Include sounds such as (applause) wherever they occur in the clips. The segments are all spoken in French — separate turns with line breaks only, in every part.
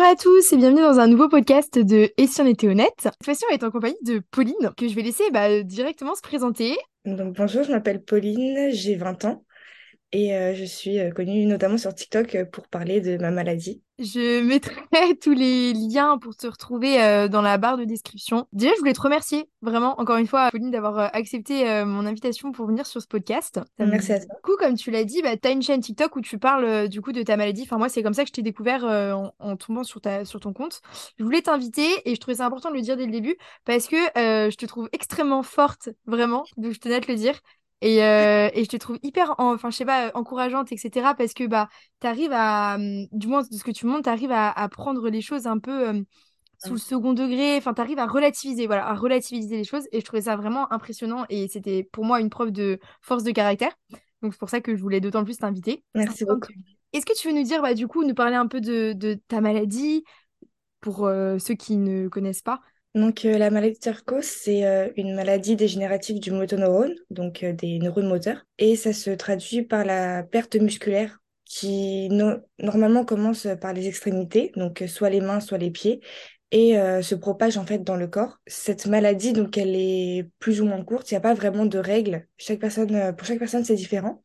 Bonjour à tous et bienvenue dans un nouveau podcast de Et si on était honnête? Cette fois-ci, on est en compagnie de Pauline, que je vais laisser bah, directement se présenter.
Donc, bonjour, je m'appelle Pauline, j'ai 20 ans et euh, je suis euh, connue notamment sur TikTok euh, pour parler de ma maladie.
Je (laughs) mettrai tous les liens pour te retrouver euh, dans la barre de description. Déjà, je voulais te remercier vraiment, encore une fois, Pauline, d'avoir euh, accepté euh, mon invitation pour venir sur ce podcast.
Merci à toi.
Du coup, comme tu l'as dit, bah, tu as une chaîne TikTok où tu parles du coup de ta maladie. Enfin, moi, c'est comme ça que je t'ai découvert en, en tombant sur, ta, sur ton compte. Je voulais t'inviter et je trouvais ça important de le dire dès le début parce que je te trouve extrêmement forte, vraiment, donc je tenais à te le dire. Et, euh, et je te trouve hyper, en- enfin, je sais pas, encourageante, etc. Parce que bah, tu arrives à, du moins de ce que tu montres, tu arrives à, à prendre les choses un peu sous le second degré. Enfin, tu arrives à relativiser, voilà, à relativiser les choses. Et je trouvais ça vraiment impressionnant. Et c'était pour moi une preuve de force de caractère. Donc, c'est pour ça que je voulais d'autant plus t'inviter.
Merci beaucoup.
Est-ce que tu veux nous dire, bah, du coup, nous parler un peu de, de ta maladie pour euh, ceux qui ne connaissent pas?
Donc, euh, la maladie de Charcot, c'est euh, une maladie dégénérative du motoneurone, donc euh, des neurones moteurs, et ça se traduit par la perte musculaire qui no- normalement commence par les extrémités, donc soit les mains, soit les pieds, et se propage en fait dans le corps. Cette maladie, donc, elle est plus ou moins courte, il n'y a pas vraiment de règles. Chaque personne, pour chaque personne, c'est différent.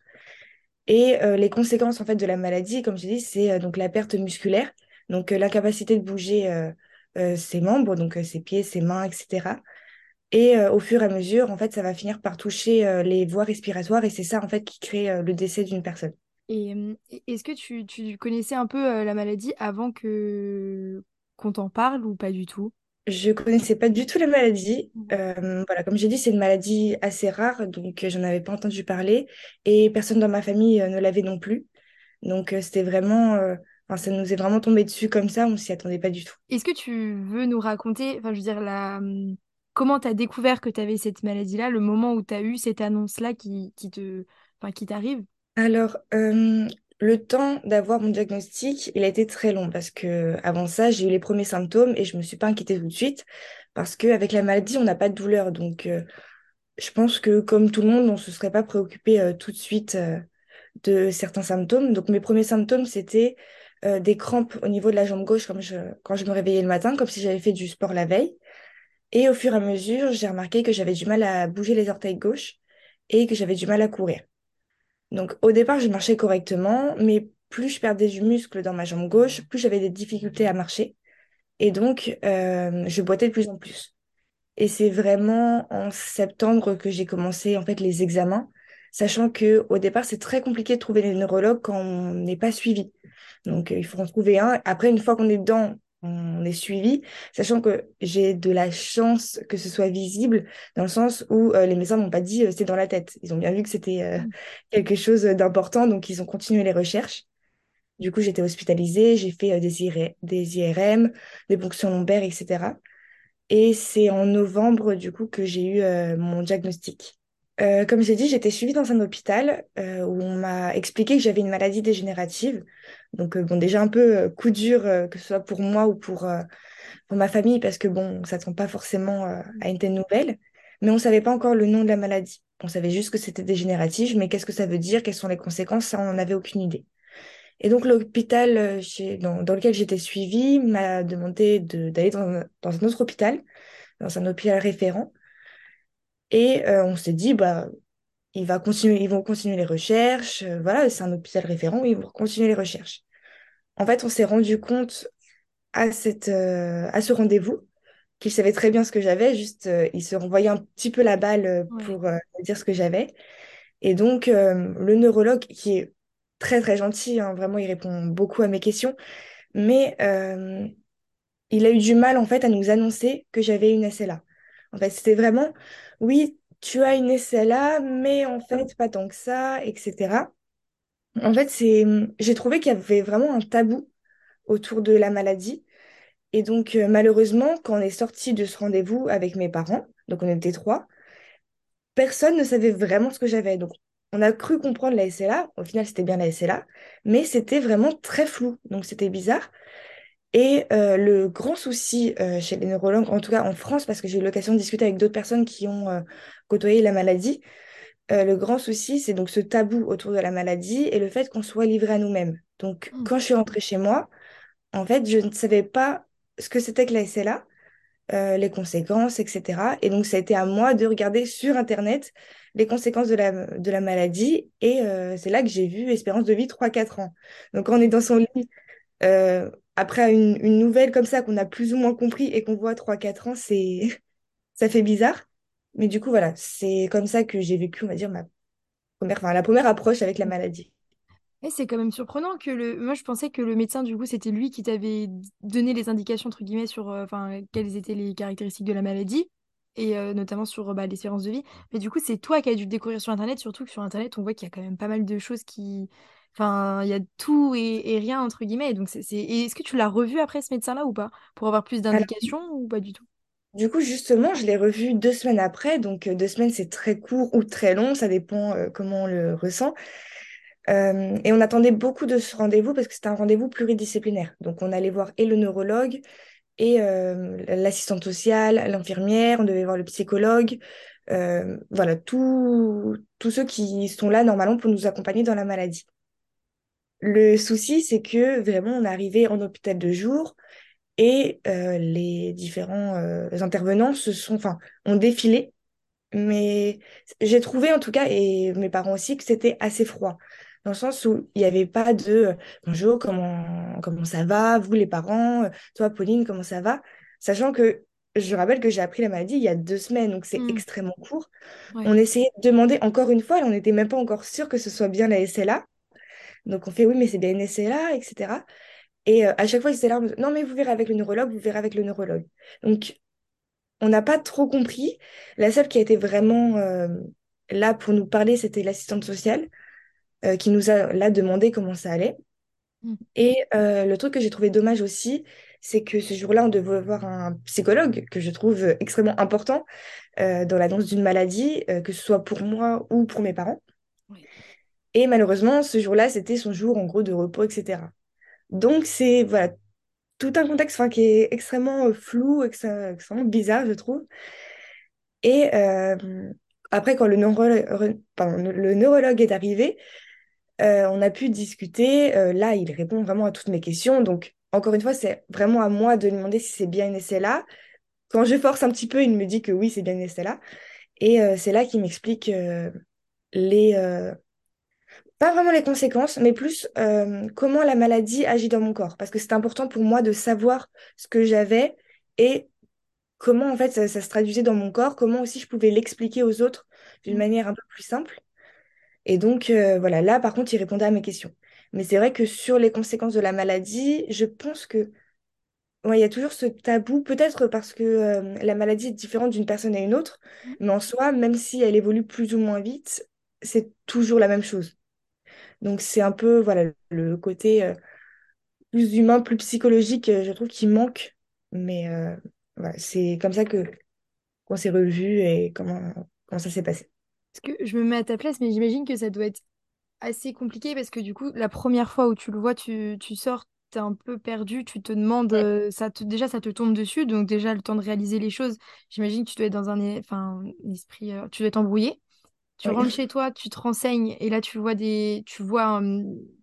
Et les conséquences en fait de la maladie, comme je dis, c'est donc la perte musculaire, donc l'incapacité de bouger ses membres, donc euh, ses pieds, ses mains, etc. Et euh, au fur et à mesure, en fait, ça va finir par toucher euh, les voies respiratoires et c'est ça en fait qui crée euh, le décès d'une personne.
Et est-ce que tu, tu connaissais un peu euh, la maladie avant que qu'on t'en parle ou pas du tout?
Je connaissais pas du tout la maladie. Euh, voilà, comme j'ai dit, c'est une maladie assez rare, donc euh, j'en avais pas entendu parler et personne dans ma famille euh, ne l'avait non plus. Donc euh, c'était vraiment, euh, enfin, ça nous est vraiment tombé dessus comme ça, on s'y attendait pas du tout.
Est-ce que tu veux nous raconter, enfin, je veux dire, la, comment tu as découvert que tu avais cette maladie-là, le moment où tu as eu cette annonce-là qui, qui te, enfin, qui t'arrive?
Alors, euh, le temps d'avoir mon diagnostic, il a été très long parce que avant ça, j'ai eu les premiers symptômes et je me suis pas inquiétée tout de suite parce qu'avec la maladie, on n'a pas de douleur. Donc, euh, je pense que comme tout le monde, on se serait pas préoccupé euh, tout de suite de certains symptômes. Donc, mes premiers symptômes, c'était euh, des crampes au niveau de la jambe gauche comme je, quand je me réveillais le matin, comme si j'avais fait du sport la veille. Et au fur et à mesure, j'ai remarqué que j'avais du mal à bouger les orteils gauche et que j'avais du mal à courir. Donc au départ, je marchais correctement, mais plus je perdais du muscle dans ma jambe gauche, plus j'avais des difficultés à marcher. Et donc, euh, je boitais de plus en plus. Et c'est vraiment en septembre que j'ai commencé en fait les examens, sachant que au départ, c'est très compliqué de trouver des neurologues quand on n'est pas suivi. Donc, euh, il faut en trouver un. Après, une fois qu'on est dedans, on est suivi, sachant que j'ai de la chance que ce soit visible, dans le sens où euh, les médecins m'ont pas dit euh, c'est dans la tête. Ils ont bien vu que c'était euh, quelque chose d'important, donc ils ont continué les recherches. Du coup, j'étais hospitalisée, j'ai fait des, IR des IRM, des ponctions lombaires, etc. Et c'est en novembre, du coup, que j'ai eu mon diagnostic. Euh, comme j'ai dit, j'étais suivie dans un hôpital euh, où on m'a expliqué que j'avais une maladie dégénérative. Donc, euh, bon, déjà un peu euh, coup dur, euh, que ce soit pour moi ou pour, pour ma famille, parce que, bon, on s'attend pas forcément à une telle nouvelle. Mais on savait pas encore le nom de la maladie. On savait juste que c'était dégénératif, mais qu'est-ce que ça veut dire, quelles sont les conséquences, ça, on n'en avait aucune idée. Et donc, l'hôpital dans, dans lequel j'étais suivie m'a demandé de- d'aller dans, dans un autre hôpital, dans un hôpital référent. Et euh, on s'est dit, bah, il va continuer, ils vont continuer les recherches. euh, voilà, c'est un hôpital référent, ils vont continuer les recherches. En fait, on s'est rendu compte à cette, euh, à ce rendez-vous qu'ils savaient très bien ce que j'avais, juste ils se renvoyaient un petit peu la balle
Ouais.
pour dire ce que j'avais. Et donc, le neurologue, qui est très très gentil, hein, vraiment, il répond beaucoup à mes questions, mais il a eu du mal en fait à nous annoncer que j'avais une SLA. En fait, c'était vraiment, oui, tu as une SLA, mais en fait, pas tant que ça, etc. En fait, c'est, j'ai trouvé qu'il y avait vraiment un tabou autour de la maladie. Et donc, euh, malheureusement, quand on est sorti de ce rendez-vous avec mes parents, donc on était trois, personne ne savait vraiment ce que j'avais. Donc, on a cru comprendre la SLA. Au final, c'était bien la SLA, mais c'était vraiment très flou. Donc, c'était bizarre. Et euh, le grand souci euh, chez les neurologues, en tout cas en France, parce que j'ai eu l'occasion de discuter avec d'autres personnes qui ont euh, côtoyé la maladie, le grand souci, c'est donc ce tabou autour de la maladie et le fait qu'on soit livré à nous-mêmes. Donc,
Mm.
quand je suis rentrée chez moi, en fait, je ne savais pas ce que c'était que la SLA, les conséquences, etc. Et donc, ça a été à moi de regarder sur Internet les conséquences de la, de la maladie. Et c'est là que j'ai vu espérance de vie trois quatre ans. Donc, quand on est dans son lit, euh, après une, nouvelle comme ça qu'on a plus ou moins compris et qu'on voit trois quatre ans, c'est (laughs) ça fait bizarre. Mais du coup, voilà, c'est comme ça que j'ai vécu, on va dire, ma première, enfin, la première approche avec la maladie.
Et c'est quand même surprenant que le. Moi, je pensais que le médecin, du coup, c'était lui qui t'avait donné les indications, entre guillemets, sur euh, enfin, quelles étaient les caractéristiques de la maladie, et euh, notamment sur bah, l'espérance de vie. Mais du coup, c'est toi qui as dû le découvrir sur Internet, surtout que sur Internet, on voit qu'il y a quand même pas mal de choses qui. Enfin, il y a tout et, et rien, entre guillemets. Et donc, c'est, c'est- et est-ce que tu l'as revu après ce médecin-là ou pas? Pour avoir plus
Alors,
d'indications ou pas du tout?
du coup, justement, je l'ai revu deux semaines après. Donc, deux semaines, c'est très court ou très long, ça dépend euh, comment on le ressent. Euh, et on attendait beaucoup de ce rendez-vous parce que c'était un rendez-vous pluridisciplinaire. Donc, on allait voir et le neurologue et euh, l'assistante sociale, l'infirmière, on devait voir le psychologue, euh, voilà, tous ceux qui sont là normalement pour nous accompagner dans la maladie. Le souci, c'est que vraiment, on est arrivé en hôpital de jour et euh, les différents euh, intervenants se sont, enfin, ont défilé mais j'ai trouvé en tout cas, et mes parents aussi, que c'était assez froid. Dans le sens où il n'y avait pas de euh, bonjour, comment, comment ça va, vous les parents, toi Pauline, comment ça va? Sachant que je rappelle que j'ai appris la maladie il y a deux semaines, donc c'est
Hmm,
extrêmement court.
ouais.
On essayait de demander encore une fois, et on n'était même pas encore sûr que ce soit bien la SLA. Donc on fait oui, mais c'est bien SLA, etc. Et euh, à chaque fois, ils étaient là, non, mais vous verrez avec le neurologue, vous verrez avec le neurologue. Donc on n'a pas trop compris. La seule qui a été vraiment euh, là pour nous parler, c'était l'assistante sociale euh, qui nous a là demandé comment ça allait.
Hmm,
Et le truc que j'ai trouvé dommage aussi, c'est que ce jour-là, on devait voir un psychologue que je trouve extrêmement important euh, dans l'annonce d'une maladie, euh, que ce soit pour moi ou pour mes parents. Et malheureusement, ce jour-là, c'était son jour en gros de repos, etc. Donc c'est voilà tout un contexte qui est extrêmement euh, flou, extrêmement bizarre, je trouve. Et euh, après, quand le, pardon, le neurologue est arrivé, euh, on a pu discuter. Là, il répond vraiment à toutes mes questions. Donc, encore une fois, c'est vraiment à moi de lui demander si c'est bien une SLA. Quand je force un petit peu, il me dit que oui, c'est bien une SLA. Et c'est là qu'il m'explique les, pas vraiment les conséquences, mais plus euh, comment la maladie agit dans mon corps. Parce que c'est important pour moi de savoir ce que j'avais et comment en fait ça, ça se traduisait dans mon corps, comment aussi je pouvais l'expliquer aux autres d'une
Hmm.
manière un peu plus simple. Et donc euh, voilà, là par contre, il répondait à mes questions. Mais c'est vrai que sur les conséquences de la maladie, je pense que ouais, il y a toujours ce tabou, peut-être parce que euh, la maladie est différente d'une personne à une autre, mais en soi, même si elle évolue plus ou moins vite, c'est toujours la même chose. Donc c'est un peu voilà le côté euh, plus humain, plus psychologique, euh, je trouve qui manque. Mais euh, voilà, c'est comme ça que qu'on s'est revus et comment, comment ça s'est passé.
Parce que je me mets à ta place, mais j'imagine que ça doit être assez compliqué parce que du coup, la première fois où tu le vois, tu, tu sors, t'es un peu perdu, tu te demandes,
Ouais,
ça te, déjà ça te tombe dessus, donc déjà le temps de réaliser les choses, j'imagine que tu dois être dans un, enfin, esprit, tu dois être embrouillé. Tu rentres chez toi, tu te renseignes et là tu vois des, tu vois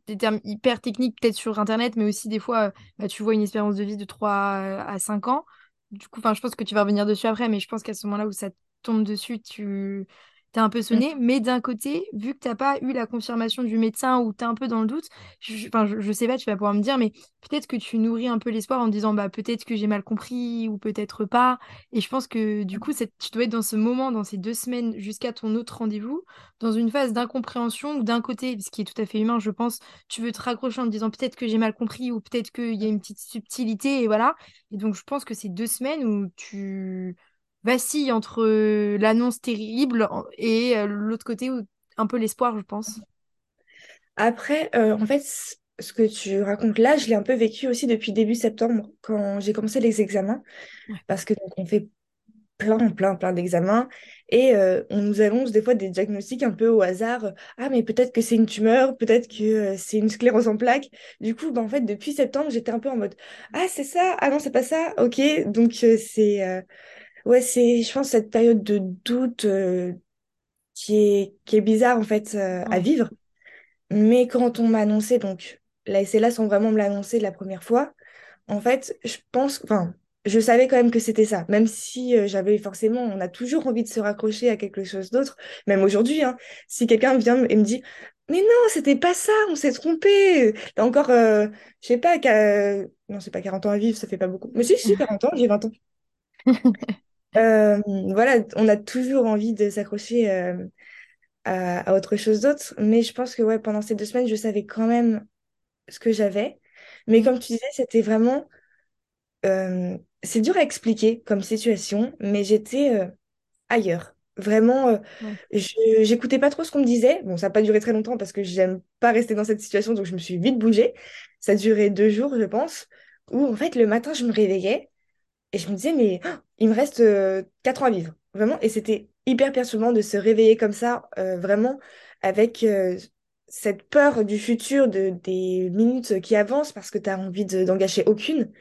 des termes hyper techniques peut-être sur Internet, mais aussi des fois, bah, tu vois une espérance de vie de 3 à 5 ans. Du coup, je pense que tu vas revenir dessus après, mais je pense qu'à ce moment-là où ça tombe dessus, tu t'es un peu
Mm.
sonné. Mais d'un côté, vu que t'as pas eu la confirmation du médecin ou t'es un peu dans le doute, je, enfin, je, je sais pas, tu vas pouvoir me dire, mais peut-être que tu nourris un peu l'espoir en disant, bah peut-être que j'ai mal compris ou peut-être pas. Et je pense que du coup, tu dois être dans ce moment, dans ces deux semaines jusqu'à ton autre rendez-vous, dans une phase d'incompréhension où d'un côté, ce qui est tout à fait humain, je pense, tu veux te raccrocher en te disant peut-être que j'ai mal compris ou peut-être qu'il y a une petite subtilité et voilà. Et donc, je pense que c'est deux semaines où tu vacilles entre euh, l'annonce terrible et euh, l'autre côté où un peu l'espoir, je pense.
Après, euh, en fait, ce que tu racontes là, je l'ai un peu vécu aussi depuis début septembre, quand j'ai commencé les examens,
Ouais.
parce que donc, on fait plein, plein, plein d'examens. Et euh, on nous annonce des fois des diagnostics un peu au hasard. Ah, mais peut-être que c'est une tumeur, peut-être que euh, c'est une sclérose en plaques. Du coup, bah, en fait, depuis septembre, j'étais un peu en mode Ah, c'est ça? Ah non, c'est pas ça? Ok. Donc, euh, c'est ouais, c'est, je pense, cette période de doute euh, qui est, qui est bizarre, en fait, euh, à vivre. Mais quand on m'a annoncé, donc, la SLA sans vraiment me l'annoncer la première fois, en fait, je pense, enfin, je savais quand même que c'était ça, même si euh, j'avais forcément, on a toujours envie de se raccrocher à quelque chose d'autre, même aujourd'hui, hein, si quelqu'un vient et me dit, mais non, c'était pas ça, on s'est trompé, t'as encore, euh, je sais pas, non, c'est pas 40 ans à vivre, ça fait pas beaucoup, mais si, si, (laughs) 40 ans, j'ai 20 ans. (laughs) Euh, voilà, on a toujours envie de s'accrocher euh, à, à autre chose d'autre, mais je pense que ouais, pendant ces deux semaines, je savais quand même ce que j'avais, mais
Mm.
comme tu disais, c'était vraiment euh, c'est dur à expliquer comme situation, mais j'étais ailleurs. Vraiment,
Ouais.
j'écoutais pas trop ce qu'on me disait. Bon, ça n'a pas duré très longtemps parce que j'aime pas rester dans cette situation, donc je me suis vite bougée. Ça a duré deux jours, je pense, où en fait le matin je me réveillais et je me disais, mais oh, il me reste euh, quatre ans à vivre, vraiment. Et c'était hyper perturbant de se réveiller comme ça, euh, vraiment, avec euh, cette peur du futur, de, des minutes qui avancent parce que tu as envie de- d'en gâcher aucune.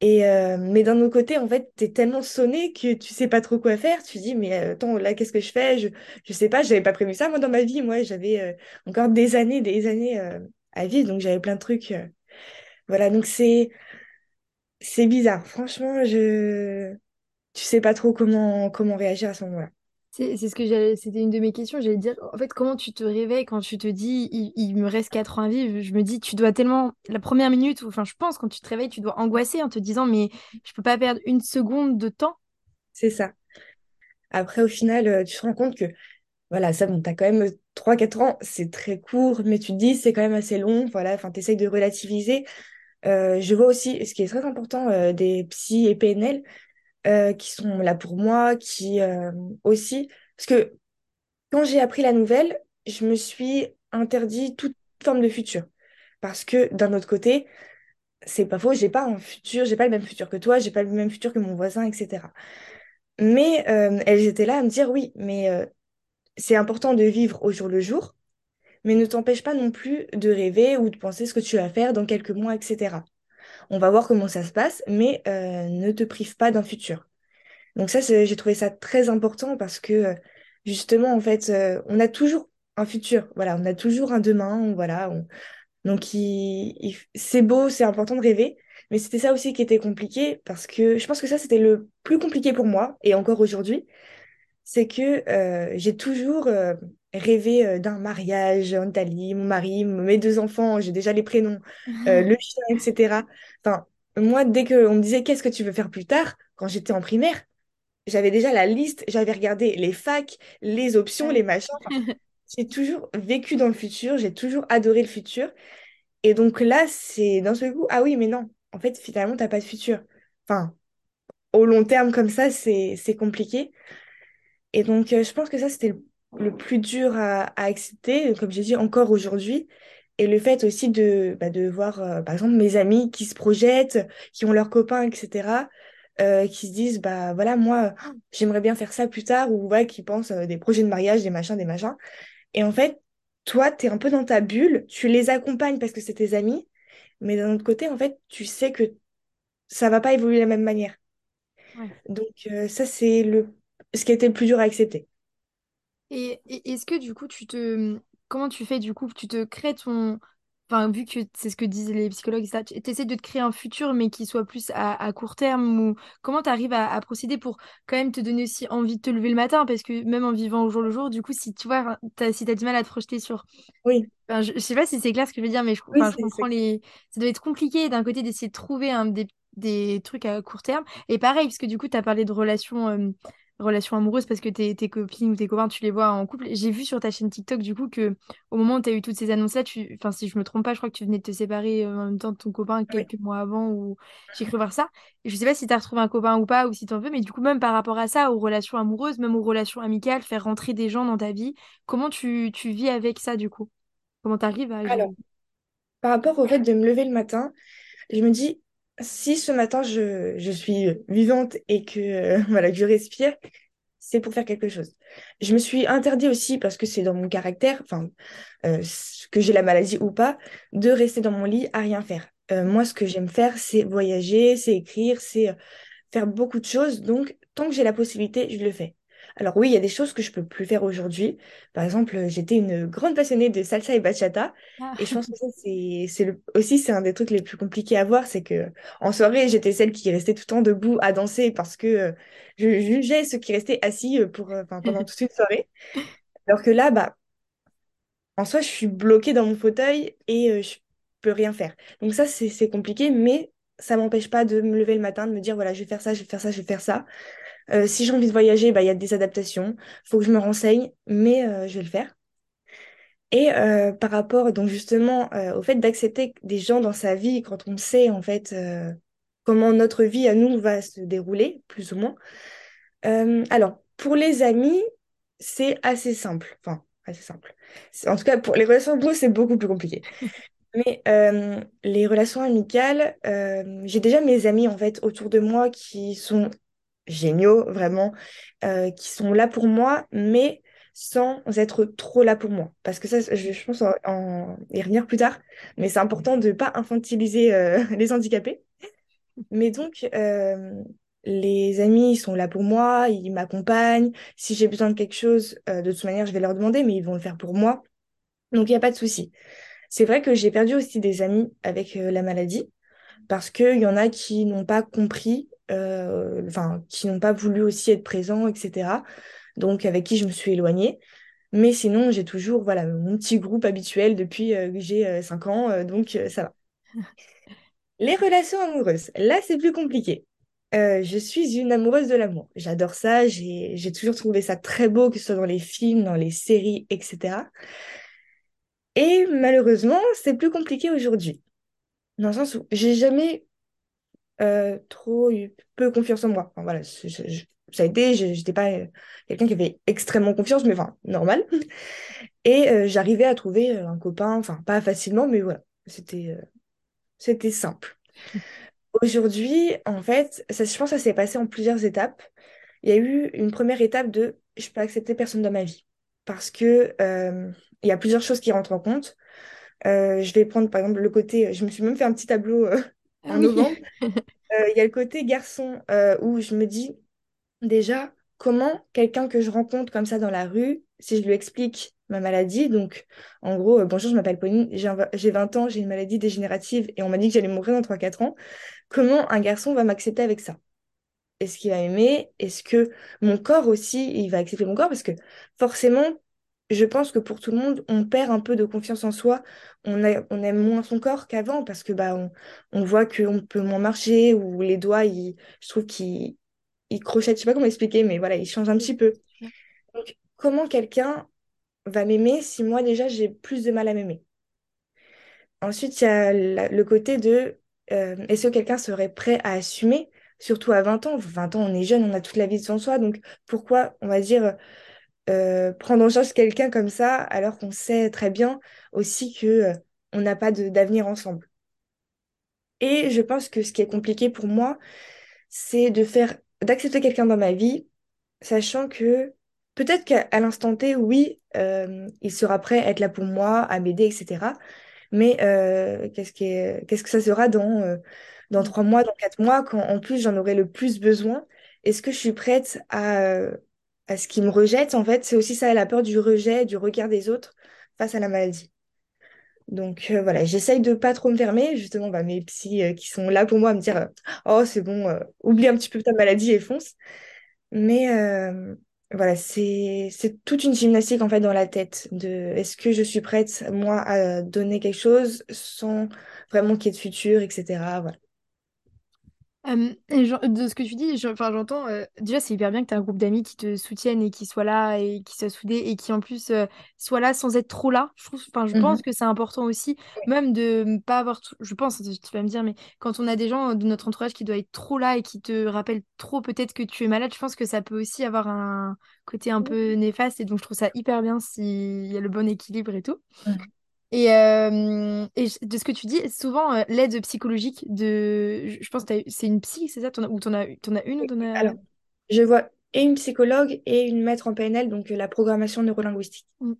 Et euh, mais d'un autre côté, en fait, t'es tellement sonné que tu sais pas trop quoi faire. Tu dis, mais attends, là, qu'est-ce que je fais? Je, je sais pas, j'avais pas prévu ça, moi, dans ma vie. Moi, j'avais encore des années, des années à vivre, donc j'avais plein de trucs. Voilà, donc c'est c'est bizarre. Franchement, je tu sais pas trop comment comment réagir à ce moment-là.
C'est ce que j'allais, c'était une de mes questions. J'allais dire, en fait, comment tu te réveilles quand tu te dis, il, il me reste 4 ans à vivre? Je me dis, tu dois tellement, la première minute, enfin, je pense, quand tu te réveilles, tu dois angoisser en te disant, mais je peux pas perdre une seconde de temps.
C'est ça. Après, au final, euh, tu te rends compte que voilà, ça, bon, t'as quand même trois quatre ans, c'est très court, mais tu te dis, c'est quand même assez long. Voilà, enfin, t'essayes de relativiser. Euh, je vois aussi, ce qui est très important, euh, des psy et PNL euh, qui sont là pour moi, qui euh, aussi... Parce que quand j'ai appris la nouvelle, je me suis interdit toute forme de futur. Parce que d'un autre côté, c'est pas faux, j'ai pas un futur, j'ai pas le même futur que toi, j'ai pas le même futur que mon voisin, etc. Mais euh, elles étaient là à me dire oui, mais euh, c'est important de vivre au jour le jour, mais ne t'empêche pas non plus de rêver ou de penser ce que tu vas faire dans quelques mois, etc. On va voir comment ça se passe, mais euh, ne te prive pas d'un futur. Donc ça, j'ai trouvé ça très important parce que euh, justement, en fait, euh, on a toujours un futur. Voilà, on a toujours un demain. Voilà, on- donc c'est beau, c'est important de rêver. Mais c'était ça aussi qui était compliqué parce que je pense que ça, c'était le plus compliqué pour moi et encore aujourd'hui, c'est que j'ai toujours rêvé euh, d'un mariage, Nathalie, mon mari, mes deux enfants, j'ai déjà les prénoms, (laughs) euh, le chien, etc. Enfin, moi, dès qu'on me disait qu'est-ce que tu veux faire plus tard, quand j'étais en primaire, j'avais déjà la liste, j'avais regardé les facs, les options, les machins. Enfin, (laughs) j'ai toujours vécu dans le futur, j'ai toujours adoré le futur. Et donc là, c'est d'un seul coup, ah oui, mais non, en fait, finalement, t'as pas de futur. Enfin, au long terme, comme ça, c'est c'est compliqué. Et donc, euh, je pense que ça, c'était le, le plus dur à, à accepter, comme j'ai dit, encore aujourd'hui. Et le fait aussi de, bah, de voir, euh, par exemple, mes amis qui se projettent, qui ont leurs copains, etc., euh, qui se disent, bah voilà, moi, (gasps) j'aimerais bien faire ça plus tard, ou ouais, qui pensent euh, des projets de mariage, des machins, des machins. Et en fait, toi, tu es un peu dans ta bulle, tu les accompagnes parce que c'est tes amis, mais d'un autre côté, en fait, tu sais que ça va pas évoluer de la même manière.
Ouais.
Donc, euh, ça, c'est le... ce qui a été le plus dur à accepter.
Et, et est-ce que du coup, tu te... Comment tu fais du coup? Tu te crées ton... Enfin, vu que c'est ce que disent les psychologues, ça, tu essaies de te créer un futur, mais qui soit plus à, à court terme, ou comment tu arrives à, à procéder pour quand même te donner aussi envie de te lever le matin, parce que même en vivant au jour le jour, du coup, si tu vois, t'as, si tu as du mal à te projeter sur...
Oui,
Enfin, je, je sais pas si c'est clair ce que je veux dire, mais je,
oui,
comprends les... Ça doit être compliqué d'un côté d'essayer de trouver des, des trucs à court terme, et pareil, parce que du coup, tu as parlé de relations... euh, relations amoureuses parce que tes, tes copines ou tes copains, tu les vois en couple. J'ai vu sur ta chaîne TikTok du coup que au moment où tu as eu toutes ces annonces-là, tu... enfin si je me trompe pas, je crois que tu venais de te séparer euh, en même temps de ton copain
oui.
quelques mois avant ou j'ai cru voir ça. Et je sais pas si tu as retrouvé un copain ou pas ou si tu en veux, mais du coup même par rapport à ça, aux relations amoureuses, même aux relations amicales, faire rentrer des gens dans ta vie, comment tu, tu vis avec ça du coup? Comment tu arrives à
Alors, par rapport au fait de me lever le matin, je me dis, si ce matin je, je suis vivante et que, euh, (laughs) voilà, que je respire, c'est pour faire quelque chose. Je me suis interdit aussi, parce que c'est dans mon caractère, enfin, euh, que j'ai la maladie ou pas, de rester dans mon lit à rien faire. Euh, moi, ce que j'aime faire, c'est voyager, c'est écrire, c'est faire beaucoup de choses. Donc, tant que j'ai la possibilité, je le fais. Alors oui, il y a des choses que je peux plus faire aujourd'hui. Par exemple, euh, j'étais une grande passionnée de salsa et bachata. Et je
Ah.
pense que ça, c'est, aussi, c'est un des trucs les plus compliqués à voir. C'est que en soirée, j'étais celle qui restait tout le temps debout à danser parce que euh, je jugeais ceux qui restaient assis euh, pour, euh, (laughs) pendant toute une soirée. Alors que là, bah, en soi, je suis bloquée dans mon fauteuil et euh, je peux rien faire. Donc ça, c'est c'est compliqué, mais ça m'empêche pas de me lever le matin, de me dire, voilà, je vais faire ça, je vais faire ça, je vais faire ça. Euh, si j'ai envie de voyager, bah, il y a des adaptations. Il faut que je me renseigne, mais euh, je vais le faire. Et euh, par rapport donc justement au fait d'accepter des gens dans sa vie quand on sait en fait comment notre vie à nous va se dérouler, plus ou moins. Alors, pour les amis, c'est assez simple. Enfin, assez simple. En tout cas, pour les relations amoureuses, c'est beaucoup plus compliqué. (laughs) Mais euh, les relations amicales, euh, j'ai déjà mes amis en fait autour de moi qui sont géniaux, vraiment, euh, qui sont là pour moi, mais sans être trop là pour moi. Parce que ça, je, pense en, en y revenir plus tard, mais c'est important de ne pas infantiliser euh, (laughs) les handicapés. Mais donc, euh, les amis, ils sont là pour moi, ils m'accompagnent. Si j'ai besoin de quelque chose, de toute manière, je vais leur demander, mais ils vont le faire pour moi. Donc, il n'y a pas de souci. C'est vrai que j'ai perdu aussi des amis avec la maladie parce qu'il y en a qui n'ont pas compris, euh, enfin, qui n'ont pas voulu aussi être présents, etc. Donc, avec qui je me suis éloignée. Mais sinon, j'ai toujours voilà, mon petit groupe habituel depuis euh, que j'ai euh, 5 ans, euh, donc ça va. (laughs) Les relations amoureuses, là, c'est plus compliqué. Je suis une amoureuse de l'amour. J'adore ça, j'ai toujours trouvé ça très beau, que ce soit dans les films, dans les séries, etc. Et malheureusement, c'est plus compliqué aujourd'hui. Dans le sens où j'ai jamais euh, trop eu peu confiance en moi. Enfin, voilà, je- je- je- ça a été, je- j'étais pas euh, quelqu'un qui avait extrêmement confiance, mais enfin, normal. (laughs) Et euh, j'arrivais à trouver un copain, enfin, pas facilement, mais voilà, c'était c'était simple. (laughs) Aujourd'hui, en fait, ça, je pense que ça s'est passé en plusieurs étapes. Il y a eu une première étape de je peux accepter personne dans ma vie. Parce que euh, il y a plusieurs choses qui rentrent en compte. Euh, je vais prendre par exemple le côté, je me suis même fait un petit tableau euh, en novembre. (laughs) Euh, Il y a le côté garçon euh, où je me dis déjà comment quelqu'un que je rencontre comme ça dans la rue, si je lui explique ma maladie, donc en gros, euh, bonjour, je m'appelle Pauline, j'ai un- j'ai 20 ans, j'ai une maladie dégénérative et on m'a dit que j'allais mourir dans trois quatre ans, comment un garçon va m'accepter avec ça? Est-ce qu'il va aimer? Est-ce que mon corps aussi, il va accepter mon corps? Parce que forcément, je pense que pour tout le monde, on perd un peu de confiance en soi. On a- on aime moins son corps qu'avant parce que bah, on, on voit qu'on peut moins marcher ou les doigts, ils- je trouve qu'ils ils crochettent. Je sais pas comment expliquer, mais voilà, ils changent un petit peu. Donc, comment quelqu'un va m'aimer si moi déjà j'ai plus de mal à m'aimer? Ensuite, il y a la- le côté de euh, est-ce que quelqu'un serait prêt à assumer, surtout à 20 ans? 20 ans, on est jeune, on a toute la vie devant soi, donc pourquoi, on va dire, euh, prendre en charge quelqu'un comme ça alors qu'on sait très bien aussi que euh, on n'a pas d'avenir ensemble? Et je pense que ce qui est compliqué pour moi, c'est d'accepter quelqu'un dans ma vie, sachant que peut-être qu'à l'instant T, oui, euh, il sera prêt à être là pour moi, à m'aider, etc. Mais qu'est-ce que ça sera dans, dans trois mois, dans quatre mois, quand en plus j'en aurai le plus besoin? Est-ce que je suis prête à, à ce qu'ils me rejettent? En fait, c'est aussi ça, la peur du rejet, du regard des autres face à la maladie. Donc euh, voilà, j'essaye de pas trop me fermer. Justement, bah, mes psys euh, qui sont là pour moi à me dire, euh, oh c'est bon, oublie un petit peu ta maladie et fonce. Mais voilà, c'est c'est toute une gymnastique en fait dans la tête de est-ce que je suis prête moi à donner quelque chose sans vraiment qu'il y ait de futur, etc. Voilà.
Euh, de ce que tu dis, je- enfin, j'entends, euh, déjà c'est hyper bien que tu as un groupe d'amis qui te soutiennent et qui soient là et qui soient soudés et qui en plus euh, soient là sans être trop là. Je trouve, enfin, je pense
Mhm.
que c'est important aussi, même de ne pas avoir, tout- je pense, tu vas me dire, mais quand on a des gens de notre entourage qui doivent être trop là et qui te rappellent trop peut-être que tu es malade, je pense que ça peut aussi avoir un côté un peu néfaste et donc je trouve ça hyper bien s'il y a le bon équilibre et tout. Et, euh, et de ce que tu dis, souvent euh, l'aide psychologique de, je pense que c'est une psy, c'est ça, ou t'en as, as une ou t'en as...
Alors, je vois et une psychologue et une maître en PNL, donc euh, la programmation neurolinguistique.
Mm.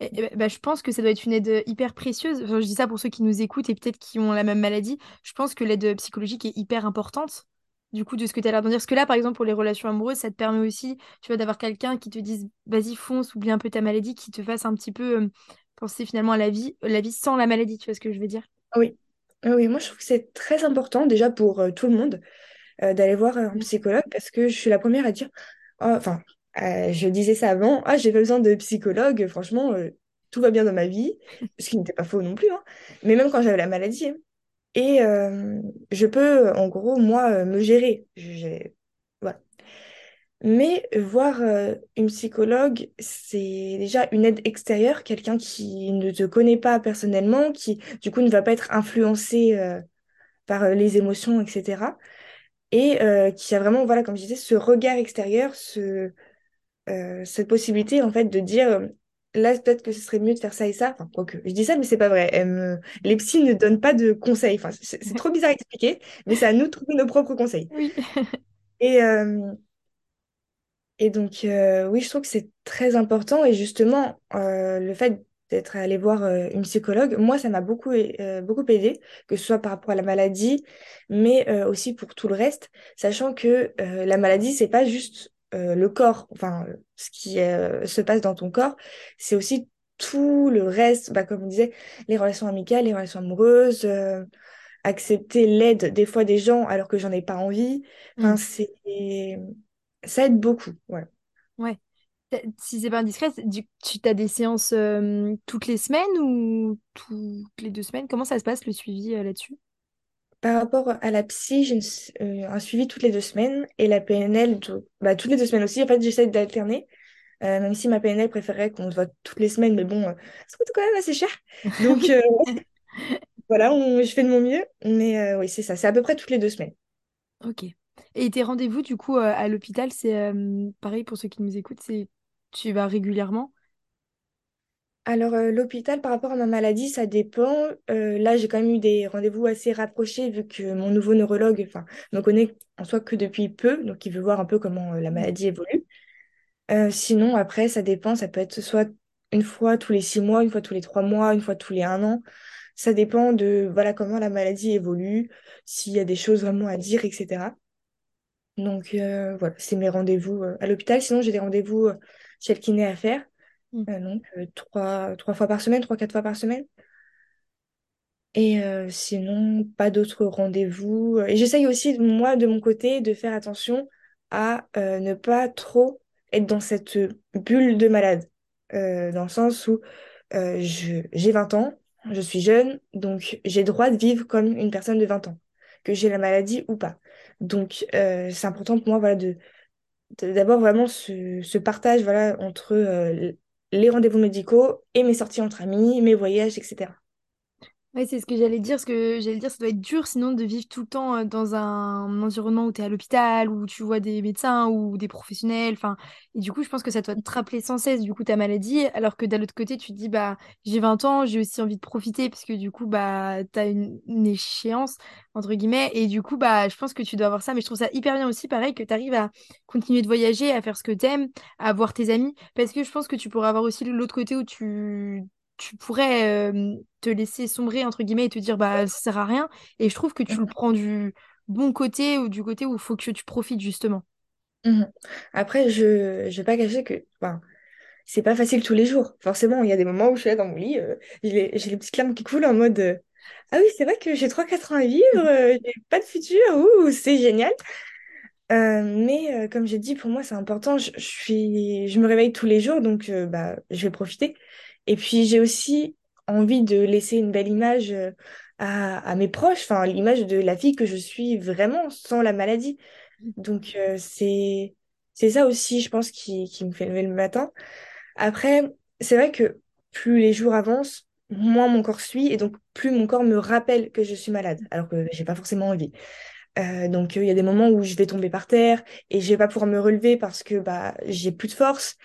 Eh- eh ben, bah, je pense que ça doit être une aide hyper précieuse. Enfin, je dis ça pour ceux qui nous écoutent et peut-être qui ont la même maladie. Je pense que l'aide psychologique est hyper importante. du coup, de ce que tu as l'air d'en dire. Parce que là, par exemple, pour les relations amoureuses, ça te permet aussi, tu vois, d'avoir quelqu'un qui te dise, vas-y, fonce, oublie un peu ta maladie, qui te fasse un petit peu penser finalement à la vie, la vie sans la maladie, tu vois ce que je veux dire?
Oui. Oui, moi je trouve que c'est très important déjà pour euh, tout le monde euh, d'aller voir un
Mm.
psychologue parce que je suis la première à dire, Oh, enfin, euh, je disais ça avant, ah, j'ai pas besoin de psychologue, franchement, tout va bien dans ma vie, (laughs) ce qui n'était pas faux non plus, hein. Mais même quand j'avais la maladie, hein. et je peux, en gros, moi, me gérer. J'ai-. Mais voir euh, une psychologue, c'est déjà une aide extérieure, quelqu'un qui ne te connaît pas personnellement, qui du coup ne va pas être influencé euh, par euh, les émotions, etc. Et euh, qui a vraiment, voilà, comme je disais, ce regard extérieur, ce, euh, cette possibilité en fait de dire, euh, là peut-être que ce serait mieux de faire ça et ça. Enfin, quoique, je dis ça, mais c'est pas vrai. Me- Les psys ne donnent pas de conseils. Enfin, c'est c'est trop bizarre à expliquer, mais c'est à nous de trouver nos propres conseils.
Oui. (laughs)
Et, euh, Et donc, euh, oui, je trouve que c'est très important. Et justement, euh, le fait d'être allé voir euh, une psychologue, moi, ça m'a beaucoup, euh, beaucoup aidé, que ce soit par rapport à la maladie, mais euh, aussi pour tout le reste, sachant que euh, la maladie, c'est pas juste euh, le corps, enfin, ce qui euh, se passe dans ton corps, c'est aussi tout le reste, bah, comme on disait, les relations amicales, les relations amoureuses, euh, accepter l'aide des fois des gens alors que j'en ai pas envie. Enfin,
Mm.
c'est ça aide beaucoup. Ouais.
Ouais. Si c'est pas indiscret, tu as des séances euh, toutes les semaines ou toutes les deux semaines? Comment ça se passe le suivi euh, là-dessus?
Par rapport à la psy, j'ai euh, un suivi toutes les deux semaines et la PNL, bah, toutes les deux semaines aussi. En fait, j'essaie d'alterner, même si ma PNL préférait qu'on se voit toutes les semaines, mais bon, ça coûte quand même assez cher. Donc (laughs) voilà, on- je fais de mon mieux. Mais oui, c'est ça, c'est à peu près toutes les deux semaines.
Ok. Et tes rendez-vous, du coup, euh, à l'hôpital, c'est euh, pareil pour ceux qui nous écoutent, c'est tu vas régulièrement?
Alors, euh, l'hôpital, par rapport à ma maladie, ça dépend. Là, j'ai quand même eu des rendez-vous assez rapprochés vu que mon nouveau neurologue, enfin, me connaît en soi que depuis peu, donc il veut voir un peu comment la
Mm.
maladie évolue. Sinon, après, ça dépend. Ça peut être soit une fois tous les six mois, une fois tous les trois mois, une fois tous les un an. Ça dépend de voilà comment la maladie évolue, s'il y a des choses vraiment à dire, etc. Donc euh, voilà, c'est mes rendez-vous euh, à l'hôpital. Sinon, j'ai des rendez-vous euh, chez le kiné à faire.
Mm.
Euh, donc trois, trois fois par semaine, trois, quatre fois par semaine. Et sinon, pas d'autres rendez-vous. Et j'essaye aussi, moi, de mon côté, de faire attention à ne pas trop être dans cette bulle de malade. Dans le sens où j'ai 20 ans, je suis jeune, donc j'ai droit de vivre comme une personne de 20 ans, que j'ai la maladie ou pas. Donc, euh, c'est important pour moi, voilà, de, d'avoir vraiment ce, partage, entre euh, les rendez-vous médicaux et mes sorties entre amis, mes voyages, etc.
Ouais, c'est ce que j'allais dire, ce que j'allais dire, ça doit être dur sinon de vivre tout le temps dans un environnement où tu es à l'hôpital, où tu vois des médecins ou des professionnels, et du coup, je pense que ça doit te rappeler sans cesse du coup ta maladie, alors que d'un autre côté, tu te dis bah j'ai 20 ans, j'ai aussi envie de profiter parce que du coup bah tu as une, échéance entre guillemets et du coup bah je pense que tu dois avoir ça mais je trouve ça hyper bien aussi pareil que tu arrives à continuer de voyager, à faire ce que t'aimes, à voir tes amis parce que je pense que tu pourrais avoir aussi l'autre côté où tu tu pourrais euh, te laisser sombrer entre guillemets et te dire bah ça sert à rien et je trouve que tu le prends du bon côté ou du côté où il faut que tu profites justement.
Mhm. Après, je je vais pas cacher que enfin, c'est pas facile tous les jours. Forcément, il y a des moments où je suis là dans mon lit, euh, j'ai les, petites larmes qui coulent en mode euh, Ah oui, c'est vrai que j'ai trois quatre ans à vivre, euh, j'ai pas de futur, ouh, c'est génial. Euh, mais euh, comme j'ai dit, pour moi, c'est important. Je, je suis, je me réveille tous les jours, donc euh, bah, je vais profiter. Et puis, j'ai aussi envie de laisser une belle image euh, à, à mes proches, enfin, l'image de la fille que je suis vraiment sans la maladie. Donc, euh, c'est, c'est ça aussi, je pense, qui, qui me fait lever le matin. Après, c'est vrai que plus les jours avancent, moins mon corps suit, et donc plus mon corps me rappelle que je suis malade, alors que j'ai pas forcément envie. Euh, donc, euh, il y a des moments où je vais tomber par terre et je vais pas pouvoir me relever parce que bah, j'ai plus de force.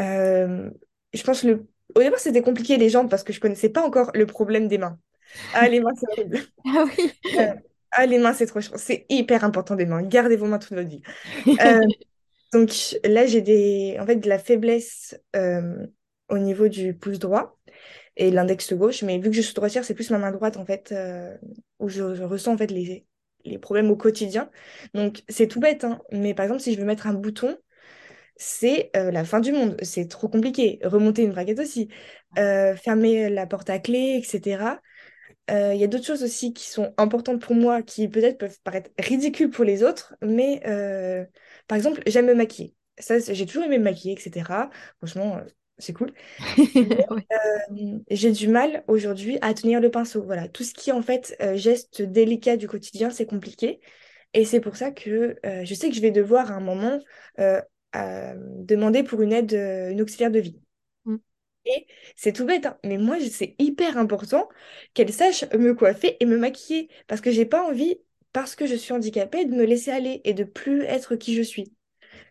Euh, je pense le... Au départ, c'était compliqué les jambes parce que je connaissais pas encore le problème des mains. (laughs) Ah, les mains, c'est horrible.
Ah oui.
Euh, ah, les mains, c'est trop chiant. C'est hyper important des mains. Gardez vos mains toute votre vie. Euh, (laughs) donc là, j'ai des... en fait, de la faiblesse euh, au niveau du pouce droit et l'index gauche. Mais vu que je suis droitière, c'est plus ma main droite, en fait, où je, je ressens en fait les, les problèmes au quotidien. Donc, c'est tout bête, hein, mais par exemple, si je veux mettre un bouton, c'est euh, la fin du monde. C'est trop compliqué. Remonter une braguette aussi. Euh, fermer la porte à clé, etc. Euh, Il y a d'autres choses aussi qui sont importantes pour moi, qui peut-être peuvent paraître ridicules pour les autres, mais par exemple, j'aime me maquiller. Ça, j'ai toujours aimé me maquiller, etc. Franchement, c'est cool. (laughs) J'ai du mal aujourd'hui à tenir le pinceau. Voilà, tout ce qui est en fait geste délicat du quotidien, c'est compliqué. Et c'est pour ça que je sais que je vais devoir à un moment demander pour une aide, euh, une auxiliaire de vie.
Mm.
Et c'est tout bête, hein, mais moi, c'est hyper important qu'elle sache me coiffer et me maquiller parce que j'ai pas envie, parce que je suis handicapée, de me laisser aller et de plus être qui je suis.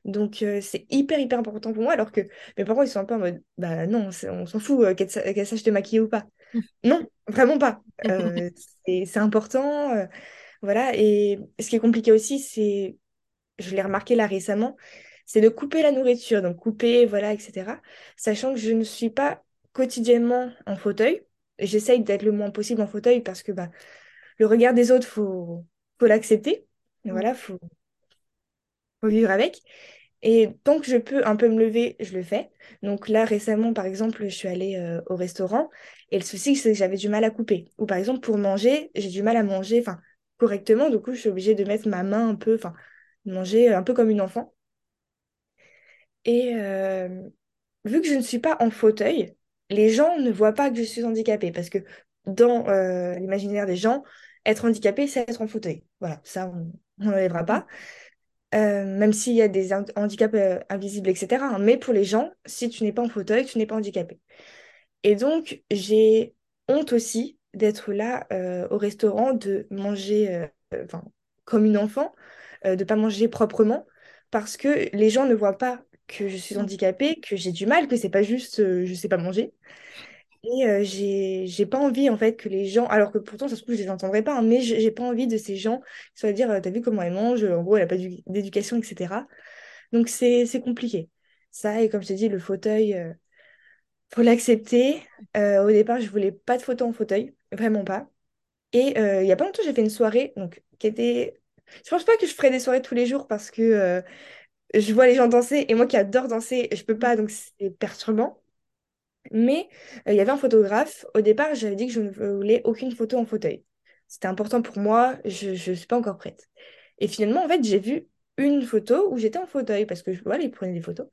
Donc, euh, c'est hyper, hyper important pour moi, alors que mes parents, ils sont un peu en mode, bah non, on s'en fout euh, qu'elle sache te maquiller ou pas. (laughs) Non, vraiment pas. (laughs) c'est important. voilà. Et ce qui est compliqué aussi, c'est, je l'ai remarqué là récemment, c'est de couper la nourriture, donc couper, voilà, etc. Sachant que je ne suis pas quotidiennement en fauteuil. J'essaye d'être le moins possible en fauteuil parce que bah, le regard des autres, faut, faut l'accepter.
Mm.
Voilà, faut, faut vivre avec. Et tant que je peux un peu me lever, je le fais. Donc là, récemment, par exemple, je suis allée euh, au restaurant et le souci, c'est que j'avais du mal à couper. Ou par exemple, pour manger, j'ai du mal à manger correctement. Du coup, je suis obligée de mettre ma main un peu, enfin, manger un peu comme une enfant. Et euh, vu que je ne suis pas en fauteuil, les gens ne voient pas que je suis handicapée parce que dans euh, l'imaginaire des gens, être handicapé, c'est être en fauteuil. Voilà, ça, on n'enlèvera pas. Euh, même s'il y a des handicaps invisibles, etc. hein. Mais pour les gens, si tu n'es pas en fauteuil, tu n'es pas handicapé. Et donc, j'ai honte aussi d'être là au restaurant, de manger comme une enfant, de ne pas manger proprement, parce que les gens ne voient pas que je suis handicapée, que j'ai du mal, que c'est pas juste euh, je sais pas manger. Et euh, j'ai pas envie en fait que les gens, alors que pourtant ça se trouve je les entendrai pas, hein, mais j'ai pas envie de ces gens qui soient à dire euh, t'as vu comment elle mange, en gros elle a pas d'é- d'éducation, etc. Donc c'est compliqué. Ça et comme je t'ai dit le fauteuil, euh, faut l'accepter. Euh, au départ je voulais pas de photo en fauteuil, vraiment pas. Et euh, il y a pas longtemps j'ai fait une soirée donc qui était je pense pas que je ferais des soirées tous les jours parce que euh, je vois les gens danser et moi qui adore danser, je peux pas, donc c'est perturbant. Mais euh, il y avait un photographe. Au départ, j'avais dit que je ne voulais aucune photo en fauteuil. C'était important pour moi, je ne suis pas encore prête. Et finalement, en fait, j'ai vu une photo où j'étais en fauteuil parce que voilà, il prenait des photos.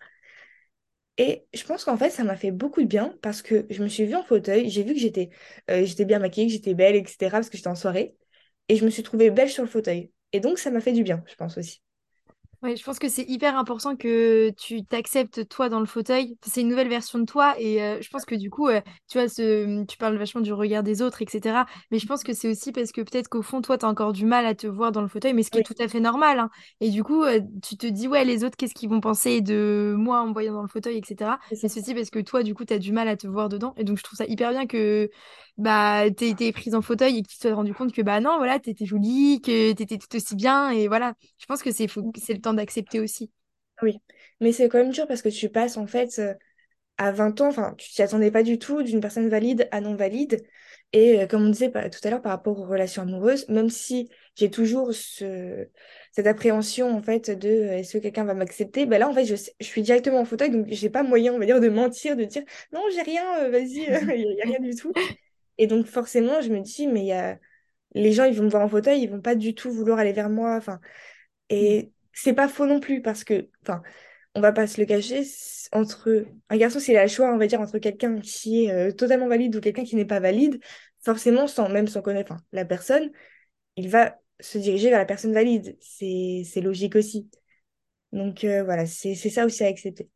Et je pense qu'en fait, ça m'a fait beaucoup de bien parce que je me suis vue en fauteuil, j'ai vu que j'étais euh, j'étais bien maquillée, que j'étais belle, etc. parce que j'étais en soirée. Et je me suis trouvée belle sur le fauteuil. Et donc, ça m'a fait du bien, je pense aussi.
Ouais, je pense que c'est hyper important que tu t'acceptes toi dans le fauteuil. C'est une nouvelle version de toi et euh, je pense que du coup, euh, tu vois, ce, tu parles vachement du regard des autres, etc. Mais je pense que c'est aussi parce que peut-être qu'au fond, toi, tu as encore du mal à te voir dans le fauteuil, mais ce qui est
Oui,
tout à fait normal. hein. Et du coup, euh, tu te dis, ouais, les autres, qu'est-ce qu'ils vont penser de moi en me voyant dans le fauteuil, etc.
c'est
aussi parce que toi, du coup, tu as du mal à te voir dedans. Et donc, je trouve ça hyper bien que bah, été prise en fauteuil et que tu te sois rendu compte que bah non, voilà, tu étais jolie, que tu étais tout aussi bien. Et voilà, je pense que c'est c'est le temps d'accepter aussi.
Oui, mais c'est quand même dur parce que tu passes en fait euh, à 20 ans, enfin tu t'y attendais pas du tout d'une personne valide à non valide. Et euh, comme on disait pa- tout à l'heure par rapport aux relations amoureuses, même si j'ai toujours ce, cette appréhension en fait de euh, est-ce que quelqu'un va m'accepter, ben là en fait je, je suis directement en fauteuil donc j'ai pas moyen on va dire de mentir, de dire non j'ai rien, vas-y, (laughs) il y a rien du tout. Et donc forcément je me dis mais il y a... les gens ils vont me voir en fauteuil, ils vont pas du tout vouloir aller vers moi, enfin et c'est pas faux non plus parce que, enfin, on va pas se le cacher, entre un garçon, s'il a le choix, on va dire, entre quelqu'un qui est euh, totalement valide ou quelqu'un qui n'est pas valide, forcément, sans même sans connaître enfin, la personne, il va se diriger vers la personne valide. C'est, logique aussi. Donc euh, voilà, c'est, c'est ça aussi à accepter.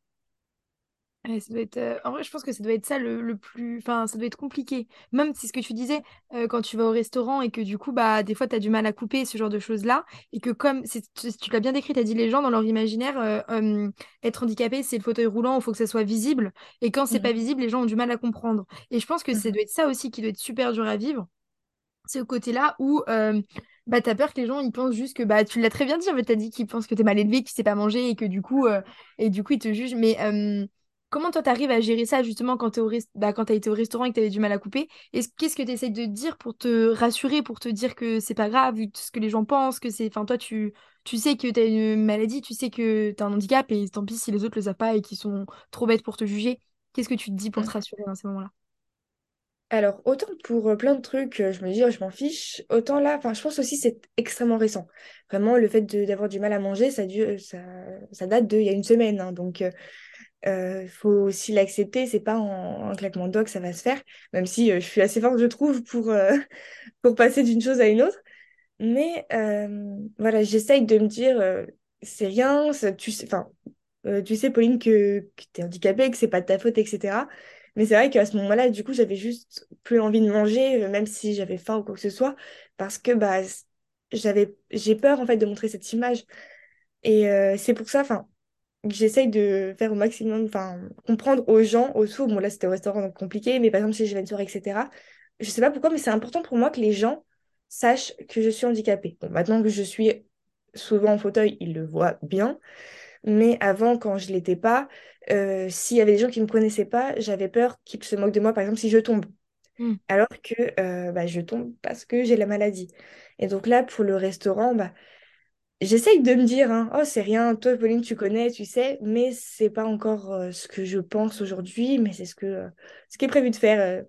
Ouais, ça doit être, euh, En vrai, je pense que ça doit être ça le, le plus... Enfin, ça doit être compliqué. Même si ce que tu disais, euh, quand tu vas au restaurant et que du coup, bah, des fois, tu as du mal à couper ce genre de choses-là. Et que comme tu, tu l'as bien décrit, tu as dit les gens dans leur imaginaire, euh, être handicapé, c'est le fauteuil roulant, il faut que ça soit visible. Et quand c'est pas
Mhm.
visible, les gens ont du mal à comprendre. Et je pense que ça
Mhm.
doit être ça aussi qui doit être super dur à vivre. C'est au côté-là où bah, tu as peur que les gens ils pensent juste que bah, tu l'as très bien dit, en fait, tu as dit qu'ils pensent que tu es mal élevé, que tu sais pas manger et que du coup, euh, et du coup ils te jugent. Mais. euh, comment toi, tu arrives à gérer ça justement quand tu au bah, as été au restaurant et que tu avais du mal à couper? Qu'est-ce que tu essayes de dire pour te rassurer, pour te dire que c'est pas grave, vu ce que les gens pensent, que c'est. Enfin, toi, tu, tu sais que tu as une maladie, tu sais que tu as un handicap et tant pis si les autres le savent pas et qu'ils sont trop bêtes pour te juger. Qu'est-ce que tu te dis pour te rassurer dans ces moments-là?
Alors, autant pour euh, plein de trucs, euh, je me dis, oh, je m'en fiche, autant là, enfin, je pense aussi c'est extrêmement récent. Vraiment, le fait d'avoir du mal à manger, ça, dure, ça, ça date d'il y a une semaine. hein. donc, il euh, faut aussi l'accepter. C'est pas en claquement de doigts que ça va se faire, même si je suis assez forte, je trouve, pour, (laughs) pour passer d'une chose à une autre. Mais voilà, j'essaye de me dire, c'est rien, tu sais, enfin, tu sais, Pauline, que, que tu es handicapée, que c'est pas de ta faute, etc. Mais c'est vrai qu'à ce moment-là, du coup, j'avais juste plus envie de manger, même si j'avais faim ou quoi que ce soit, parce que bah, j'avais, j'ai peur en fait de montrer cette image. Et c'est pour ça, enfin, j'essaye de faire au maximum, enfin, comprendre aux gens, aux sourds. Bon, là, c'était au restaurant, donc compliqué, mais par exemple, si je vais une soirée, etc. Je sais pas pourquoi, mais c'est important pour moi que les gens sachent que je suis handicapée. Bon, maintenant que je suis souvent en fauteuil, ils le voient bien. Mais avant, quand je ne l'étais pas, euh, s'il y avait des gens qui ne me connaissaient pas, j'avais peur qu'ils se moquent de moi, par exemple, si je tombe. Hmm. Alors que euh, bah, je tombe parce que j'ai la maladie. Et donc là, pour le restaurant, bah, j'essaye de me dire, hein, oh, c'est rien, toi, Pauline, tu connais, tu sais, mais c'est pas encore euh, ce que je pense aujourd'hui, mais c'est ce, que, ce qui est prévu de faire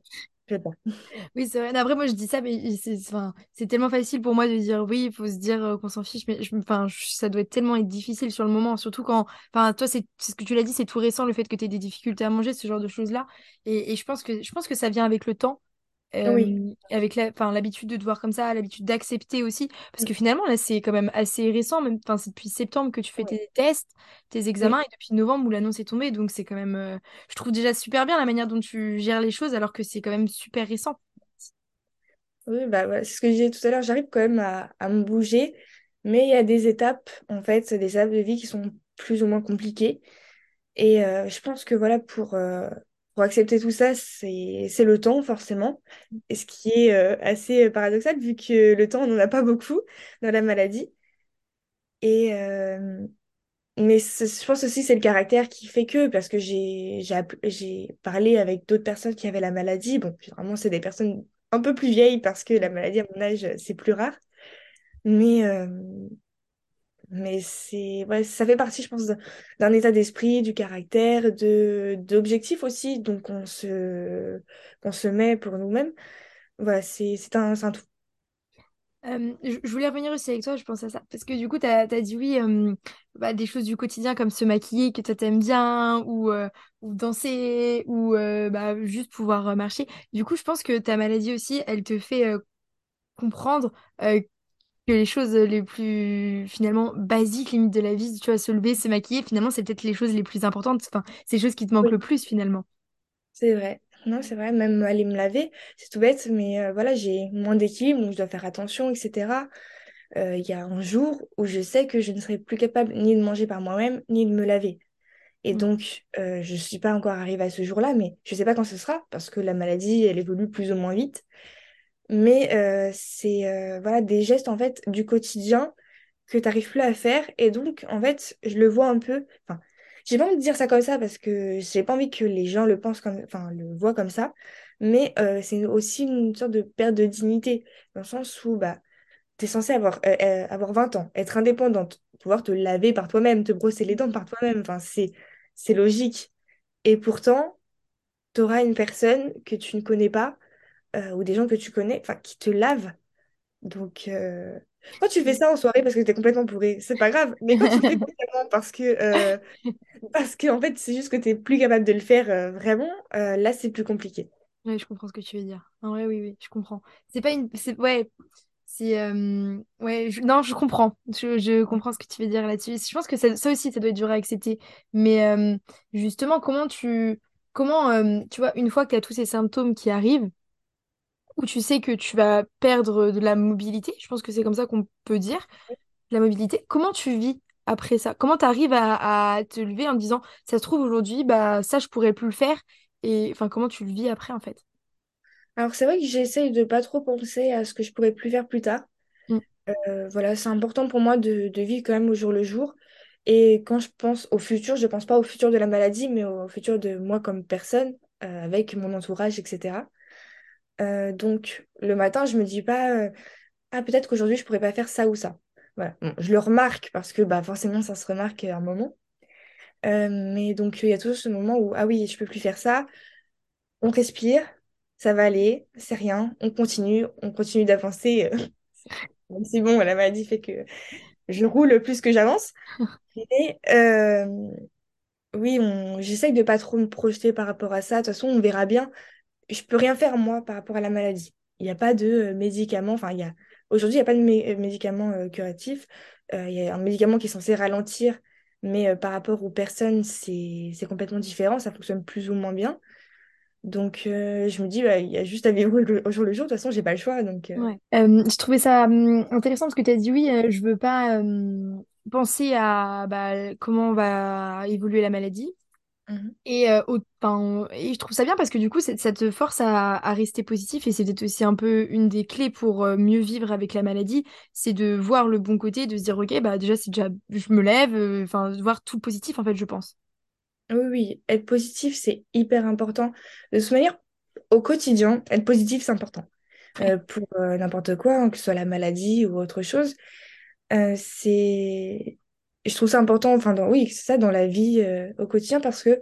oui, c'est vrai. Après, moi, je dis ça, mais c'est enfin, tellement facile pour moi de dire oui, il faut se dire euh, qu'on s'en fiche. Mais ça doit être tellement difficile sur le moment, surtout quand. Enfin, toi, c'est ce que tu l'as dit, c'est tout récent, le fait que tu aies des difficultés à manger, ce genre de choses-là. Et, et, je, pense que, je pense que ça vient avec le temps oui. avec l'habitude de te voir comme ça, l'habitude d'accepter aussi. Parce que finalement, là, c'est quand même assez récent. Même, c'est depuis septembre que tu fais tes tests, tes examens, et depuis novembre où l'annonce est tombée. Donc, c'est quand même. je trouve déjà super bien la manière dont tu gères les choses, alors que c'est quand même super récent.
Oui, bah, c'est ce que je disais tout à l'heure. J'arrive quand même à, à, me bouger, mais il y a des étapes, en fait, des étapes de vie qui sont plus ou moins compliquées. Et je pense que voilà, pour pour accepter tout ça, c'est le temps, forcément. Et ce qui est euh, assez paradoxal, vu que le temps, on n'en a pas beaucoup dans la maladie. Et, euh, mais je pense aussi c'est le caractère qui fait que, parce que j'ai parlé avec d'autres personnes qui avaient la maladie. Bon, vraiment, c'est des personnes un peu plus vieilles, parce que la maladie, à mon âge, c'est plus rare. Mais, euh, mais c'est ouais, ça fait partie, je pense, d'un état d'esprit, du caractère, de d'objectifs aussi, donc on se, on se met pour nous-mêmes. Voilà, c'est un, un tout.
Je voulais revenir aussi avec toi, je pense à ça. Parce que du coup, tu as, dit oui, euh, bah, des choses du quotidien comme se maquiller, que toi t'aimes bien, ou, ou danser, ou bah, juste pouvoir marcher. Du coup, je pense que ta maladie aussi, elle te fait comprendre que les choses les plus finalement basiques, limite de la vie, tu vois, se lever, se maquiller, finalement, c'est peut-être les choses les plus importantes. Enfin, c'est les choses qui te manquent le plus finalement.
C'est vrai. Non, c'est vrai, même aller me laver, c'est tout bête, mais euh, voilà, j'ai moins d'équilibre, donc je dois faire attention, etc. Euh, il y a un jour où je sais que je ne serai plus capable ni de manger par moi-même, ni de me laver. Et mm. donc, euh, je ne suis pas encore arrivée à ce jour-là, mais je ne sais pas quand ce sera, parce que la maladie, elle évolue plus ou moins vite. Mais euh, c'est euh, voilà, des gestes en fait du quotidien que tu n'arrives plus à faire. Et donc, en fait, je le vois un peu. Enfin, j'ai pas envie de dire ça comme ça parce que j'ai pas envie que les gens le pensent comme, enfin, le voient comme ça. Mais euh, c'est aussi une sorte de perte de dignité, dans le sens où bah, tu es censé avoir, avoir 20 ans, être indépendante, pouvoir te laver par toi-même, te brosser les dents par toi-même. Enfin, c'est, c'est logique. Et pourtant, tu auras une personne que tu ne connais pas ou des gens que tu connais, enfin, qui te lavent. Donc, euh, quand tu fais ça en soirée parce que tu es complètement bourré, c'est pas grave. Mais quand tu fais (laughs) parce que, euh, parce que en fait, c'est juste que tu es plus capable de le faire vraiment, là, c'est plus compliqué.
Oui, je comprends ce que tu veux dire. En vrai, oui, oui, je comprends. C'est pas une. Ouais, c'est. Ouais, non, je comprends. Je, je, comprends ce que tu veux dire là-dessus. Je pense que ça, ça, aussi, ça doit être dur à accepter. Mais justement, comment tu. Comment, tu vois, une fois que tu as tous ces symptômes qui arrivent, où tu sais que tu vas perdre de la mobilité, je pense que c'est comme ça qu'on peut dire, la mobilité. Comment tu vis après ça? Comment tu arrives à, te lever en te disant, ça se trouve aujourd'hui, bah ça, je pourrais plus le faire? Et enfin, comment tu le vis après, en fait?
Alors, c'est vrai que j'essaye de pas trop penser à ce que je pourrais plus faire plus tard. Mm. Euh, voilà, c'est important pour moi de, vivre quand même au jour le jour. Et quand je pense au futur, je ne pense pas au futur de la maladie, mais au futur de moi comme personne, euh, avec mon entourage, etc. Euh, donc, le matin, je me dis pas, euh, ah, peut-être qu'aujourd'hui, je pourrais pas faire ça ou ça. Je le remarque parce que bah, forcément, ça se remarque à un moment. mais donc, il y a toujours ce moment où, ah oui, je peux plus faire ça. On respire, ça va aller, c'est rien, on continue, on continue d'avancer. (laughs) c'est bon, la maladie fait que je roule plus que j'avance. Mais euh, oui, j'essaye de pas trop me projeter par rapport à ça. De toute façon, on verra bien. Je peux rien faire, moi, par rapport à la maladie. Il n'y a pas de euh, médicament. Enfin, il y a... Aujourd'hui, il n'y a pas de mé- médicament euh, curatif. Euh, il y a un médicament qui est censé ralentir, mais euh, par rapport aux personnes, c'est complètement différent. Ça fonctionne plus ou moins bien. Donc, euh, je me dis, bah, il y a juste à vivre au jour le jour. De toute façon, j'ai pas le choix. Donc, euh.
Euh, je trouvais ça hum, intéressant parce que tu as dit oui, euh, je veux pas hum, penser à bah, comment va évoluer la maladie.
Mhm.
Et, euh, au- et je trouve ça bien parce que du coup, c'est- ça te force à, à rester positif et c'est peut-être aussi un peu une des clés pour euh, mieux vivre avec la maladie, c'est de voir le bon côté, de se dire, ok, bah déjà, c'est déjà, je me lève, euh, enfin, de voir tout positif en fait, je pense.
Oui, oui, être positif, c'est hyper important. De toute manière, au quotidien, être positif, c'est important.
Ouais.
Euh, pour euh, n'importe quoi, hein, que ce soit la maladie ou autre chose. Euh, Je trouve ça important, enfin, oui, c'est ça, dans la vie euh, au quotidien, parce que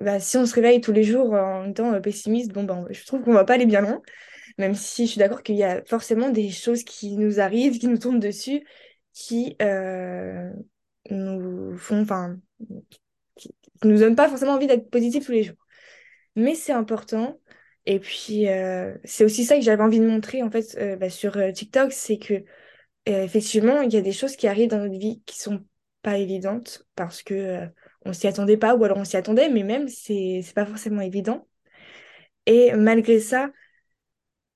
bah, si on se réveille tous les jours en étant euh, pessimiste, bon, ben, je trouve qu'on va pas aller bien loin, même si je suis d'accord qu'il y a forcément des choses qui nous arrivent, qui nous tombent dessus, qui euh, nous font, enfin, qui, nous donnent pas forcément envie d'être positifs tous les jours. Mais c'est important. Et puis, euh, c'est aussi ça que j'avais envie de montrer, en fait, euh, bah, sur euh, TikTok, c'est que euh, effectivement, il y a des choses qui arrivent dans notre vie qui sont pas évidentes parce que euh, on s'y attendait pas ou alors on s'y attendait, mais même c'est c'est pas forcément évident. Et malgré ça,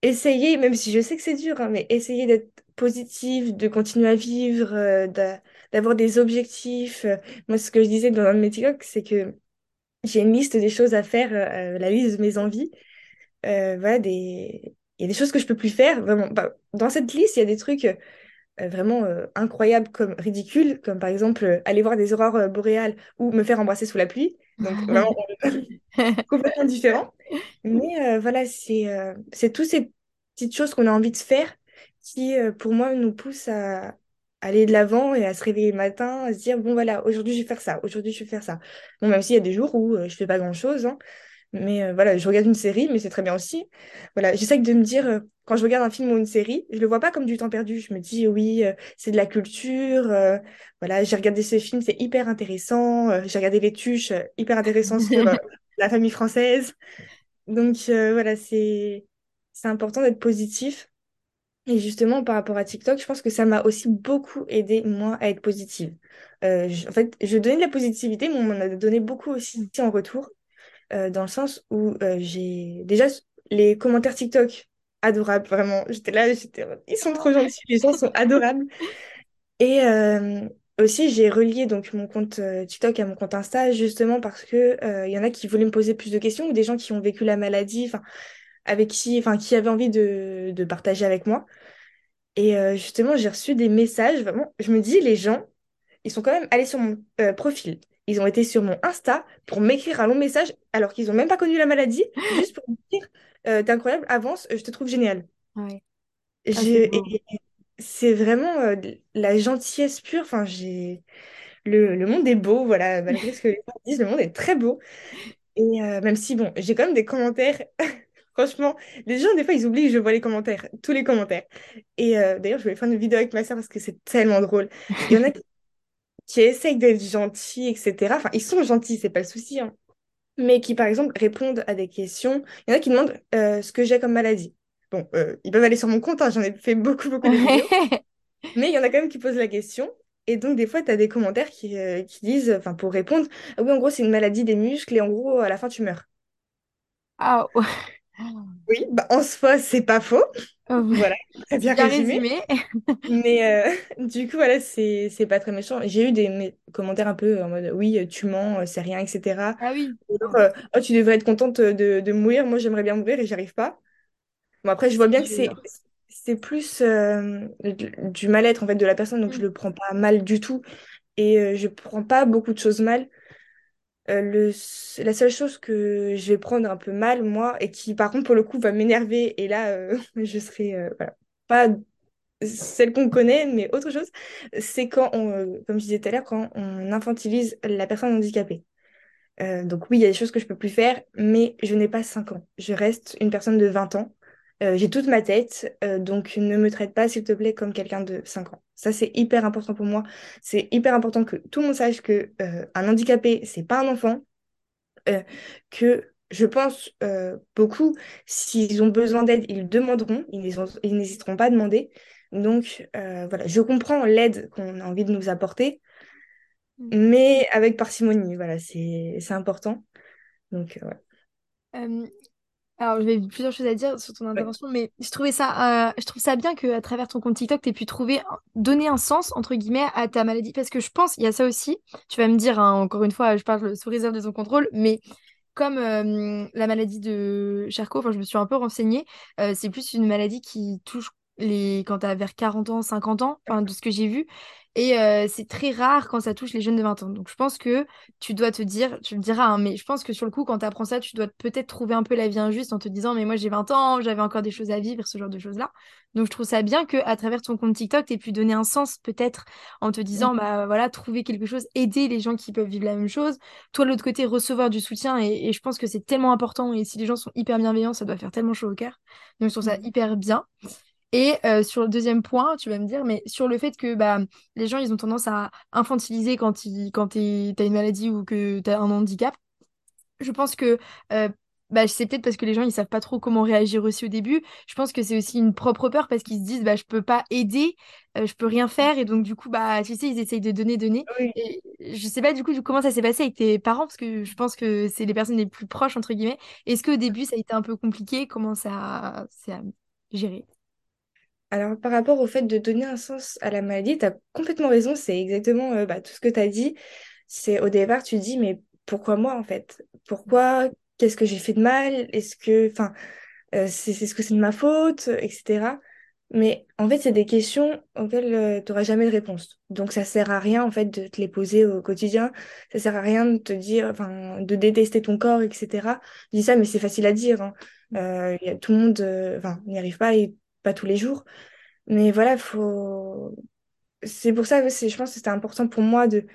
essayer, même si je sais que c'est dur, hein, mais essayer d'être positif, de continuer à vivre, euh, d'a- d'avoir des objectifs. Euh, Moi, ce que je disais dans un de mes c'est que j'ai une liste des choses à faire, la liste de mes envies. Voilà, des... Il y a des choses que je peux plus faire, vraiment. Bah, dans cette liste, il y a des trucs vraiment euh, incroyables comme ridicules, comme par exemple euh, aller voir des aurores euh, boréales ou me faire embrasser sous la pluie. Donc (laughs) vraiment (laughs) complètement différent. Mais euh, voilà, c'est euh, c'est toutes ces petites choses qu'on a envie de faire qui, euh, pour moi, nous poussent à aller de l'avant et à se réveiller le matin, à se dire, bon voilà, aujourd'hui je vais faire ça, aujourd'hui je vais faire ça. Bon, même s'il y a des jours où euh, je fais pas grand-chose, hein, mais euh, voilà, je regarde une série, mais c'est très bien aussi. Voilà, j'essaie de me dire, euh, quand je regarde un film ou une série, je le vois pas comme du temps perdu. Je me dis, oui, euh, c'est de la culture. voilà, j'ai regardé ce film, c'est hyper intéressant. j'ai regardé les tuches, hyper intéressant sur (laughs) la famille française. Donc voilà, c'est c'est important d'être positif. Et justement, par rapport à TikTok, je pense que ça m'a aussi beaucoup aidé, moi, à être positive. Je- en fait, je donnais de la positivité, mais on m'en a donné beaucoup aussi en retour euh, dans le sens où euh, j'ai déjà les commentaires TikTok adorables, vraiment. J'étais là, j'étais, ils sont trop gentils, les gens sont adorables. Et euh, aussi, j'ai relié donc mon compte TikTok à mon compte Insta justement parce que il y en a qui voulaient me poser plus de questions ou des gens qui ont vécu la maladie, enfin avec qui, enfin qui avaient envie de, de partager avec moi. Et justement, j'ai reçu des messages. Vraiment, je me dis, les gens, ils sont quand même allés sur mon profil. Ils ont été sur mon Insta pour m'écrire un long message alors qu'ils n'ont même pas connu la maladie, (gasps) juste pour me dire, euh, t'es incroyable, avance, je te trouve génial.
Ouais. Ah, c'est
vraiment euh, la gentillesse pure. Enfin, j'ai le, le monde est beau, voilà, malgré ce que les gens disent, le monde est très beau. Et euh, même si, bon, j'ai quand même des commentaires. (laughs) Franchement, les gens, des fois, ils oublient que je vois les commentaires, tous les commentaires. Et euh, d'ailleurs, je voulais faire une vidéo avec ma soeur parce que c'est tellement drôle. Il y en a qui, qui essayent d'être gentils, etc. Enfin, ils sont gentils, c'est pas le souci, hein. Mais qui, par exemple, répondent à des questions. Il y en a qui demandent euh, ce que j'ai comme maladie. Bon, euh, ils peuvent aller sur mon compte, hein, j'en ai fait beaucoup, beaucoup de vidéos. (laughs) Mais il y en a quand même qui posent la question. Et donc, des fois, tu as des commentaires qui, euh, qui disent, enfin, pour répondre, ah oui, en gros, c'est une maladie des muscles et en gros, à la fin, tu meurs.
Ah, ouais.
Oui, bah, en soi, c'est pas faux.
Oh,
Voilà, très bien
bien
résumé.
résumé. (laughs)
Mais euh, du coup, voilà, c'est c'est pas très méchant. J'ai eu des mé- commentaires un peu en mode, oui, tu mens, euh, c'est rien, etc.
Ah oui.
Ou alors, euh, oh, tu devrais être contente de, de mourir. Moi, j'aimerais bien mourir et j'y arrive pas. Bon, après, je vois bien que c'est c'est plus euh, du mal-être en fait de la personne, donc je
Mm.
le prends pas mal du tout. et euh, je prends pas beaucoup de choses mal. Euh, le, la seule chose que je vais prendre un peu mal, moi, et qui par contre pour le coup va m'énerver, et là euh, (laughs) je serai euh, voilà, pas celle qu'on connaît, mais autre chose, c'est quand on, comme je disais tout à l'heure, quand on infantilise la personne handicapée. Donc oui, il y a des choses que je peux plus faire, mais je n'ai pas 5 ans. Je reste une personne de 20 ans. Euh, j'ai toute ma tête, euh, donc ne me traite pas, s'il te plaît, comme quelqu'un de 5 ans. Ça, c'est hyper important pour moi. C'est hyper important que tout le monde sache que un handicapé, c'est pas un enfant. que je pense beaucoup, s'ils ont besoin d'aide, ils demanderont, ils n'hésiteront pas à demander. Donc voilà, je comprends l'aide qu'on a envie de nous apporter,
Mm.
mais avec parcimonie, voilà, c'est c'est important. Donc, euh, ouais.
Euh, alors, j'avais plusieurs choses à dire sur ton
Ouais.
intervention, mais je trouvais ça, euh, je trouve ça bien qu'à travers ton compte TikTok, tu aies pu trouver, donner un sens, entre guillemets, à ta maladie. Parce que je pense, il y a ça aussi. Tu vas me dire, hein, encore une fois, je parle sous réserve de ton contrôle, mais comme euh, la maladie de Charcot, enfin, je me suis un peu renseignée, euh, c'est plus une maladie qui touche les quand tu as vers 40 ans, 50 ans, enfin, de ce que j'ai vu. Et euh, c'est très rare quand ça touche les jeunes de 20 ans. Donc je pense que tu dois te dire, tu me diras, hein, mais je pense que sur le coup, quand tu apprends ça, tu dois peut-être trouver un peu la vie injuste en te disant, mais moi j'ai 20 ans, j'avais encore des choses à vivre, ce genre de choses-là. Donc je trouve ça bien que à travers ton compte TikTok, tu aies pu donner un sens peut-être en te disant, bah voilà, trouver quelque chose, aider les gens qui peuvent vivre la même chose. Toi, de l'autre côté, recevoir du soutien. Et, et je pense que c'est tellement important. Et si les gens sont hyper bienveillants, ça doit faire tellement chaud au cœur. Donc je trouve ça
Mm.
hyper bien. Et euh, sur le deuxième point, tu vas me dire, mais sur le fait que bah, les gens, ils ont tendance à infantiliser quand ils, quand t'es- t'as une maladie ou que tu as un handicap, je pense que euh, bah, c'est peut-être parce que les gens, ils savent pas trop comment réagir aussi au début. Je pense que c'est aussi une propre peur parce qu'ils se disent, bah, je peux pas aider, euh, je peux rien faire. Et donc, du coup, bah, tu sais, ils essayent de donner, donner.
Oui.
Et je sais pas, du coup, comment ça s'est passé avec tes parents? Parce que je pense que c'est les personnes les plus proches, entre guillemets. Est-ce qu'au début, ça a été un peu compliqué? Comment ça s'est géré?
Alors, par rapport au fait de donner un sens à la maladie, tu as complètement raison, c'est exactement euh, bah, tout ce que tu as dit. C'est au départ, tu dis, mais pourquoi moi en fait? Pourquoi? Qu'est-ce que j'ai fait de mal? Est-ce que, enfin, euh, c'est ce que c'est de ma faute, etc. Mais en fait, c'est des questions auxquelles tu n'auras jamais de réponse. Donc, ça sert à rien en fait de te les poser au quotidien. Ça sert à rien de te dire, enfin, de détester ton corps, etc. Je dis ça, mais c'est facile à dire. hein. Euh, y a, tout le monde, euh, enfin, n'y arrive pas et pas tous les jours. Mais voilà, faut. C'est pour ça que je pense que c'était important pour moi de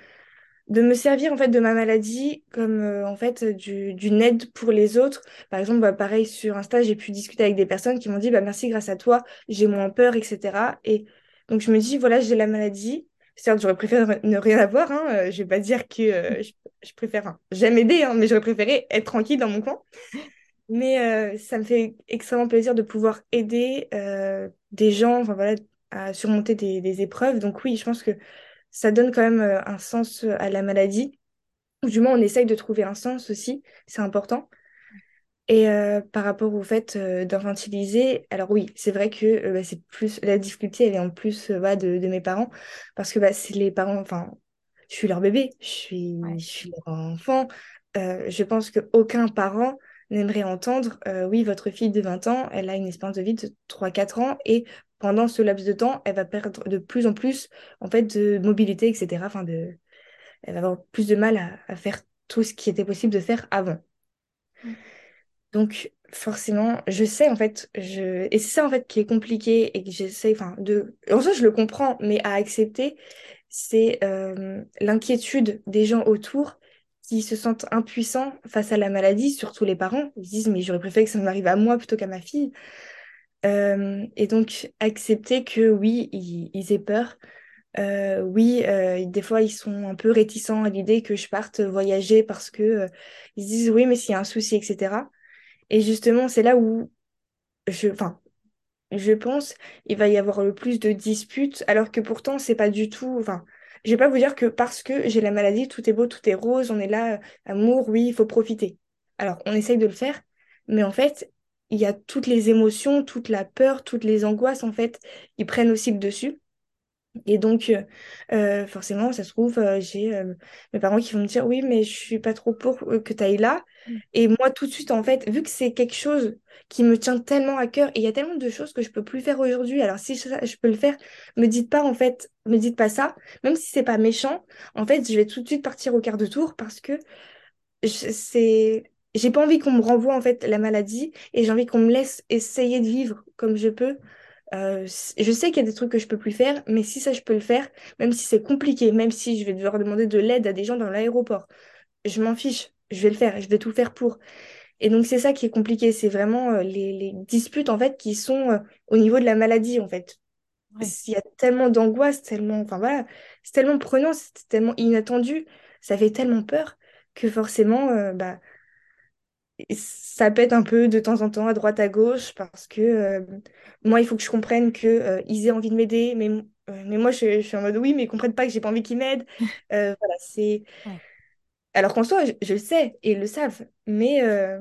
de me servir en fait de ma maladie comme euh, en fait du, d'une aide pour les autres. Par exemple, bah, pareil sur Insta, j'ai pu discuter avec des personnes qui m'ont dit bah merci grâce à toi, j'ai moins peur, etc. Et donc je me dis voilà, j'ai la maladie. Certes, j'aurais préféré ne rien avoir, hein. euh, Je vais pas dire que euh, je, préfère, enfin, j'aime aider, hein, mais j'aurais préféré être tranquille dans mon coin. Mais euh, ça me fait extrêmement plaisir de pouvoir aider euh, des gens, enfin voilà, à surmonter des, des épreuves. Donc oui, je pense que ça donne quand même euh, un sens à la maladie. Du moins, on essaye de trouver un sens aussi, c'est important. Et euh, par rapport au fait euh, d'infantiliser, alors oui, c'est vrai que euh, bah, c'est plus la difficulté, elle est en plus bah, de, de mes parents, parce que bah, c'est les parents, enfin, je suis leur bébé, je suis,
Ouais.
je suis leur enfant. Je pense qu'aucun parent n'aimerait entendre, euh, oui, votre fille de 20 ans, elle a une espérance de vie de trois quatre ans, et pendant ce laps de temps, elle va perdre de plus en plus, en fait, de mobilité, etc. Enfin, de, elle va avoir plus de mal à, à faire tout ce qui était possible de faire avant.
Mm.
Donc, forcément, je sais, en fait, je... et c'est ça, en fait, qui est compliqué et que j'essaie, enfin, de... En soi, je le comprends, mais à accepter, c'est euh, l'inquiétude des gens autour qui se sentent impuissants face à la maladie, surtout les parents. Ils se disent, mais j'aurais préféré que ça m'arrive à moi plutôt qu'à ma fille. Euh, et donc, accepter que oui, ils, ils aient peur. Euh, oui, euh, des fois, ils sont un peu réticents à l'idée que je parte voyager parce que ils se disent, oui, mais s'il y a un souci, etc. Et justement, c'est là où je, je pense il va y avoir le plus de disputes, alors que pourtant, c'est pas du tout. Je vais pas vous dire que parce que j'ai la maladie, tout est beau, tout est rose, on est là, euh, amour, oui, il faut profiter. Alors, on essaye de le faire, mais en fait, il y a toutes les émotions, toute la peur, toutes les angoisses, en fait, qui prennent aussi le dessus. Et donc, euh, euh, forcément, ça se trouve, euh, j'ai euh, mes parents qui vont me dire, oui, mais je suis pas trop pour que tu ailles là.
Mm.
Et moi, tout de suite, en fait, vu que c'est quelque chose qui me tient tellement à cœur, et il y a tellement de choses que je peux plus faire aujourd'hui, alors si je, je peux le faire, me dites pas, en fait, me dites pas ça, même si c'est pas méchant, en fait, je vais tout de suite partir au quart de tour parce que c'est... J'ai pas envie qu'on me renvoie, en fait, la maladie, et j'ai envie qu'on me laisse essayer de vivre comme je peux euh, je sais qu'il y a des trucs que je peux plus faire, mais si ça, je peux le faire, même si c'est compliqué, même si je vais devoir demander de l'aide à des gens dans l'aéroport, je m'en fiche, je vais le faire, je vais tout faire pour. Et donc, c'est ça qui est compliqué, c'est vraiment euh, les, les disputes, en fait, qui sont euh, au niveau de la maladie, en fait.
Ouais.
Il y a tellement d'angoisse, tellement, enfin voilà, c'est tellement prenant, c'est tellement inattendu, ça fait tellement peur que forcément, bah, ça pète un peu de temps en temps à droite à gauche parce que euh, moi il faut que je comprenne que euh, ils aient envie de m'aider mais euh, mais moi je, je suis en mode oui mais ils comprennent pas que j'ai pas envie qu'ils m'aident (laughs) Euh, voilà c'est
Ouais.
alors qu'en soi je, je le sais et ils le savent mais euh,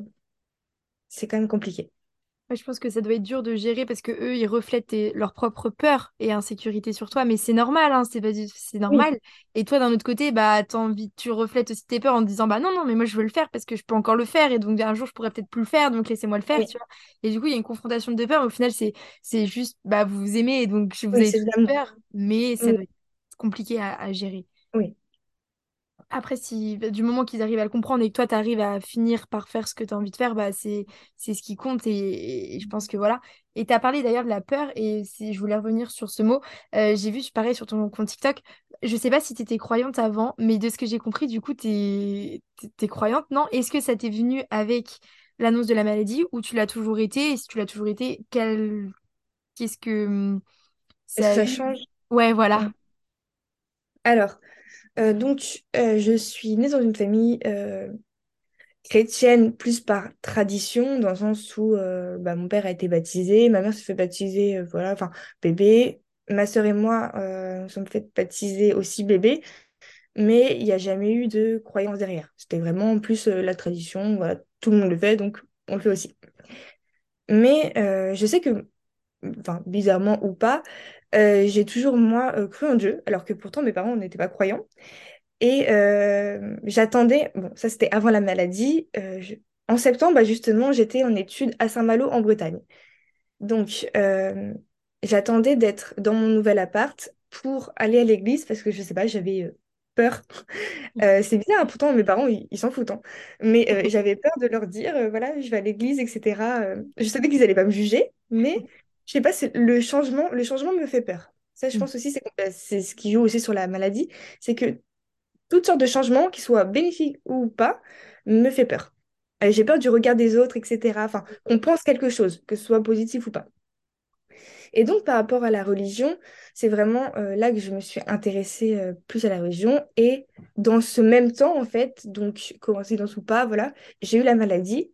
c'est quand même compliqué
Ouais, je pense que ça doit être dur de gérer parce que eux, ils reflètent tes- leur propre peur et insécurité sur toi, mais c'est normal, hein, c'est c'est
oui
normal. Et toi, d'un autre côté, bah, t'as envie, tu reflètes aussi tes peurs en te disant, bah non, non, mais moi, je veux le faire parce que je peux encore le faire et donc un jour, je pourrais peut-être plus le faire, donc laissez-moi le faire,
oui
tu vois. Et du coup, il y a une confrontation de peurs, mais au final, c'est c'est juste, bah, vous vous aimez et donc vous
oui
avez peur, mais ça
Mm,
doit être compliqué à, à gérer.
oui
Après, si du moment qu'ils arrivent à le comprendre et que toi, tu arrives à finir par faire ce que tu as envie de faire, bah, c'est, ce qui compte. Et, et je pense que voilà. Et tu as parlé d'ailleurs de la peur. Et si je voulais revenir sur ce mot, euh, j'ai vu, pareil, sur ton compte TikTok. Je sais pas si tu étais croyante avant, mais de ce que j'ai compris, du coup, tu es, croyante, non? Est-ce que ça t'est venu avec l'annonce de la maladie ou tu l'as toujours été? Et si tu l'as toujours été, quel... qu'est-ce que
est-ce
ça
ça change?
Ouais, voilà.
Mm. alors euh, donc euh, je suis née dans une famille euh, chrétienne plus par tradition, dans le sens où bah, mon père a été baptisé, ma mère s'est fait baptiser, voilà, enfin, bébé. Ma sœur et moi, nous sommes fait baptiser aussi bébé, mais il n'y a jamais eu de croyance derrière. C'était vraiment plus la tradition, voilà, tout le monde le fait, donc on le fait aussi. Mais je sais que, bizarrement ou pas, euh, j'ai toujours, moi, euh, cru en Dieu, alors que pourtant mes parents n'étaient pas croyants. Et euh, j'attendais, bon, ça c'était avant la maladie. je- en septembre, bah, justement, j'étais en études à Saint-Malo en Bretagne. Donc, j'attendais d'être dans mon nouvel appart pour aller à l'église parce que je sais pas, j'avais peur. Euh, c'est bizarre, hein, pourtant mes parents ils s'en foutent. hein. Mais euh, (laughs) j'avais peur de leur dire, euh, voilà, je vais à l'église, etc. Je savais qu'ils allaient pas me juger, mais je sais pas, c'est le changement, le changement me fait peur. Ça, je pense aussi, c'est bah, c'est ce qui joue aussi sur la maladie, c'est que toutes sortes de changements, qu'ils soient bénéfiques ou pas, me fait peur. Euh, J'ai peur du regard des autres, etc. Enfin, qu'on pense quelque chose, que ce soit positif ou pas. Et donc, par rapport à la religion, c'est vraiment euh, là que je me suis intéressée euh, plus à la religion. Et dans ce même temps, en fait, donc, coïncidence ou pas, voilà, j'ai eu la maladie.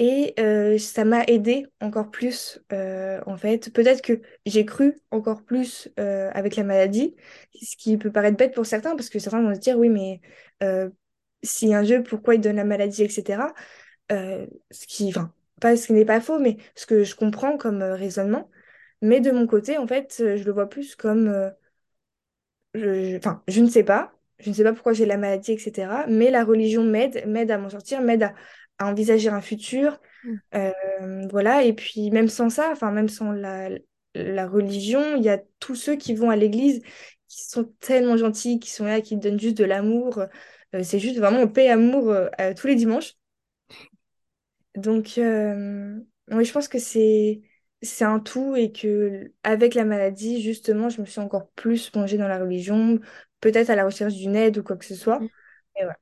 Et euh, ça m'a aidé encore plus, euh, en fait. Peut-être que j'ai cru encore plus euh, avec la maladie, ce qui peut paraître bête pour certains, parce que certains vont se dire, oui, mais a un jeu, pourquoi il donne la maladie, etc. Ce qui, enfin, pas ce qui n'est pas faux, mais ce que je comprends comme raisonnement. Mais de mon côté, en fait, je le vois plus comme, euh, je, je- enfin, je ne sais pas, je ne sais pas pourquoi j'ai la maladie, etc. Mais la religion m'aide, m'aide à m'en sortir, m'aide à, à envisager un futur
Mm.
euh, voilà, et puis même sans ça, enfin même sans la, la religion, il y a tous ceux qui vont à l'église, qui sont tellement gentils, qui sont là, qui donnent juste de l'amour. Euh, c'est juste vraiment on paix amour euh, tous les dimanches. Donc, oui, je pense que c'est c'est un tout et que avec la maladie, justement, je me suis encore plus plongée dans la religion, peut-être à la recherche d'une aide ou quoi que ce soit. Et voilà.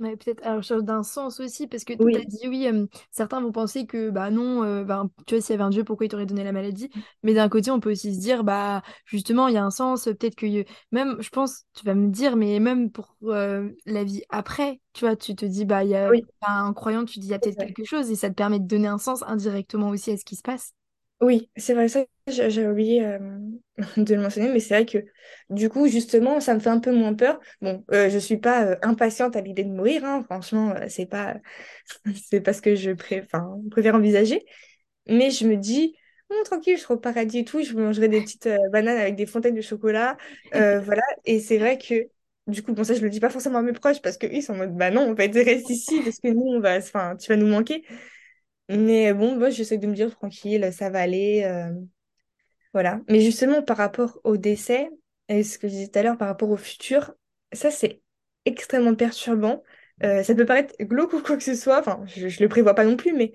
Ouais, peut-être à la recherche d'un sens aussi, parce que tu as dit oui, euh, certains vont penser que bah non, euh, ben, tu vois, s'il y avait un Dieu, pourquoi il t'aurait donné la maladie? Mais d'un côté, on peut aussi se dire, bah justement, il y a un sens, peut-être que y- même, je pense, tu vas me dire, mais même pour euh, la vie après, tu vois, tu te dis, bah il y a
oui,
bah, un croyant, tu dis, il y a peut-être quelque chose, et ça te permet de donner un sens indirectement aussi à ce qui se passe.
Oui, c'est vrai, ça, j'ai j'ai oublié euh, (laughs) de le mentionner, mais c'est vrai que du coup, justement, ça me fait un peu moins peur. Bon, euh, je suis pas euh, impatiente à l'idée de mourir, hein, franchement, euh, c'est pas, (laughs) c'est pas ce que je pré- enfin, préfère envisager. Mais je me dis, Hum, tranquille, je serai au paradis et tout, je mangerai des petites euh, bananes avec des fontaines de chocolat. Euh, (laughs) voilà. Et c'est vrai que, du coup, bon, ça, je le dis pas forcément à mes proches parce qu'ils sont en mode, bah non, on va être reste ici parce que nous, on va, enfin, tu vas nous manquer. Mais bon, moi, j'essaie de me dire tranquille, ça va aller. euh, voilà. Mais justement, par rapport au décès, et ce que je disais tout à l'heure par rapport au futur, ça, c'est extrêmement perturbant. Euh, ça peut paraître glauque ou quoi que ce soit, enfin, je, je le prévois pas non plus, mais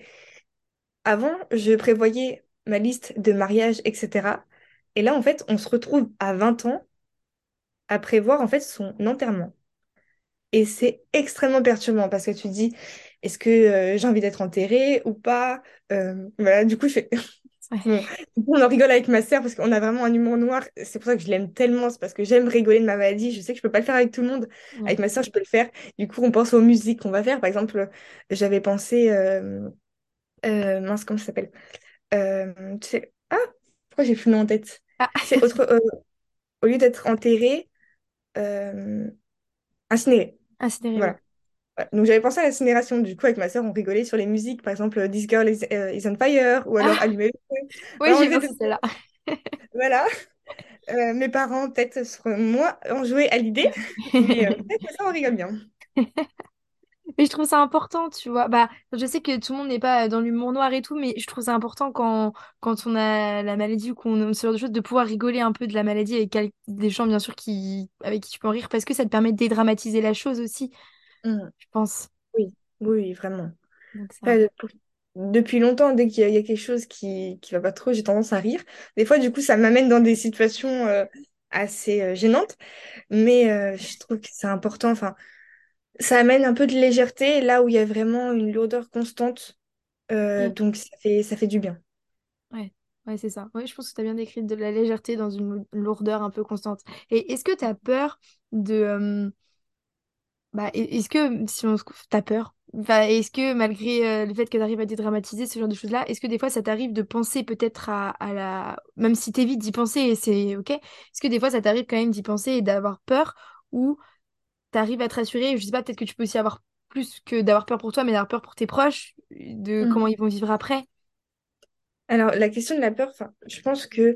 avant, je prévoyais ma liste de mariage, etc. Et là, en fait, on se retrouve à 20 ans à prévoir, en fait, son enterrement. Et c'est extrêmement perturbant parce que tu dis, est-ce que euh, j'ai envie d'être enterrée ou pas? Euh, voilà, du coup, je fais... (laughs) Bon,
Ouais.
du coup, on en rigole avec ma sœur parce qu'on a vraiment un humour noir. C'est pour ça que je l'aime tellement. C'est parce que j'aime rigoler de ma maladie. Je sais que je peux pas le faire avec tout le monde. Avec ma sœur, je peux le faire. Du coup, on pense aux musiques qu'on va faire. Par exemple, j'avais pensé... euh, mince, comment ça s'appelle? Tu sais... Ah! Pourquoi j'ai plus le nom en tête?
Ah,
C'est autre... au lieu d'être enterré, euh, incinéré.
incinéré, ouais.
Voilà. Donc j'avais pensé à l'incinération. Du coup, avec ma sœur, on rigolait sur les musiques. Par exemple, euh, This Girl is, euh, is on Fire ou alors
Ah,
Allumer le feu. (laughs)
oui, j'ai pensé celle-là. (laughs)
Voilà. Euh, mes parents, peut-être, seront moins enjoués à l'idée, mais euh, peut-être que ça, on rigole bien. (laughs)
Mais je trouve ça important, tu vois. Bah, je sais que tout le monde n'est pas dans l'humour noir et tout, mais je trouve ça important quand, quand on a la maladie ou qu'on ce genre de choses, de pouvoir rigoler un peu de la maladie avec des gens, bien sûr, qui, avec qui tu peux en rire, parce que ça te permet de dédramatiser la chose aussi,
Mm.
je pense.
Oui, oui, vraiment.
Donc, c'est
Enfin,
important.
pour- Depuis longtemps, dès qu'il y a, il y a quelque chose qui, qui va pas trop, j'ai tendance à rire. Des fois, du coup, ça m'amène dans des situations euh, assez euh, gênantes, mais euh, je trouve que c'est important. Enfin, ça amène un peu de légèreté là où il y a vraiment une lourdeur constante.
Mm.
donc, ça fait, ça fait du bien.
Ouais, ouais, c'est ça. Ouais, je pense que tu as bien décrit de la légèreté dans une lourdeur un peu constante. Et est-ce que tu as peur de... Bah, e- est-ce que, si on se... T'as peur? Enfin, est-ce que malgré euh, le fait que tu arrives à dédramatiser ce genre de choses-là, est-ce que des fois ça t'arrive de penser peut-être à, à la... Même si t'évites d'y penser et c'est OK, est-ce que des fois ça t'arrive quand même d'y penser et d'avoir peur ou t'arrives à te rassurer? Je sais pas, peut-être que tu peux aussi avoir plus que d'avoir peur pour toi, mais d'avoir peur pour tes proches, de comment ils vont vivre après.
Alors, la question de la peur, je pense que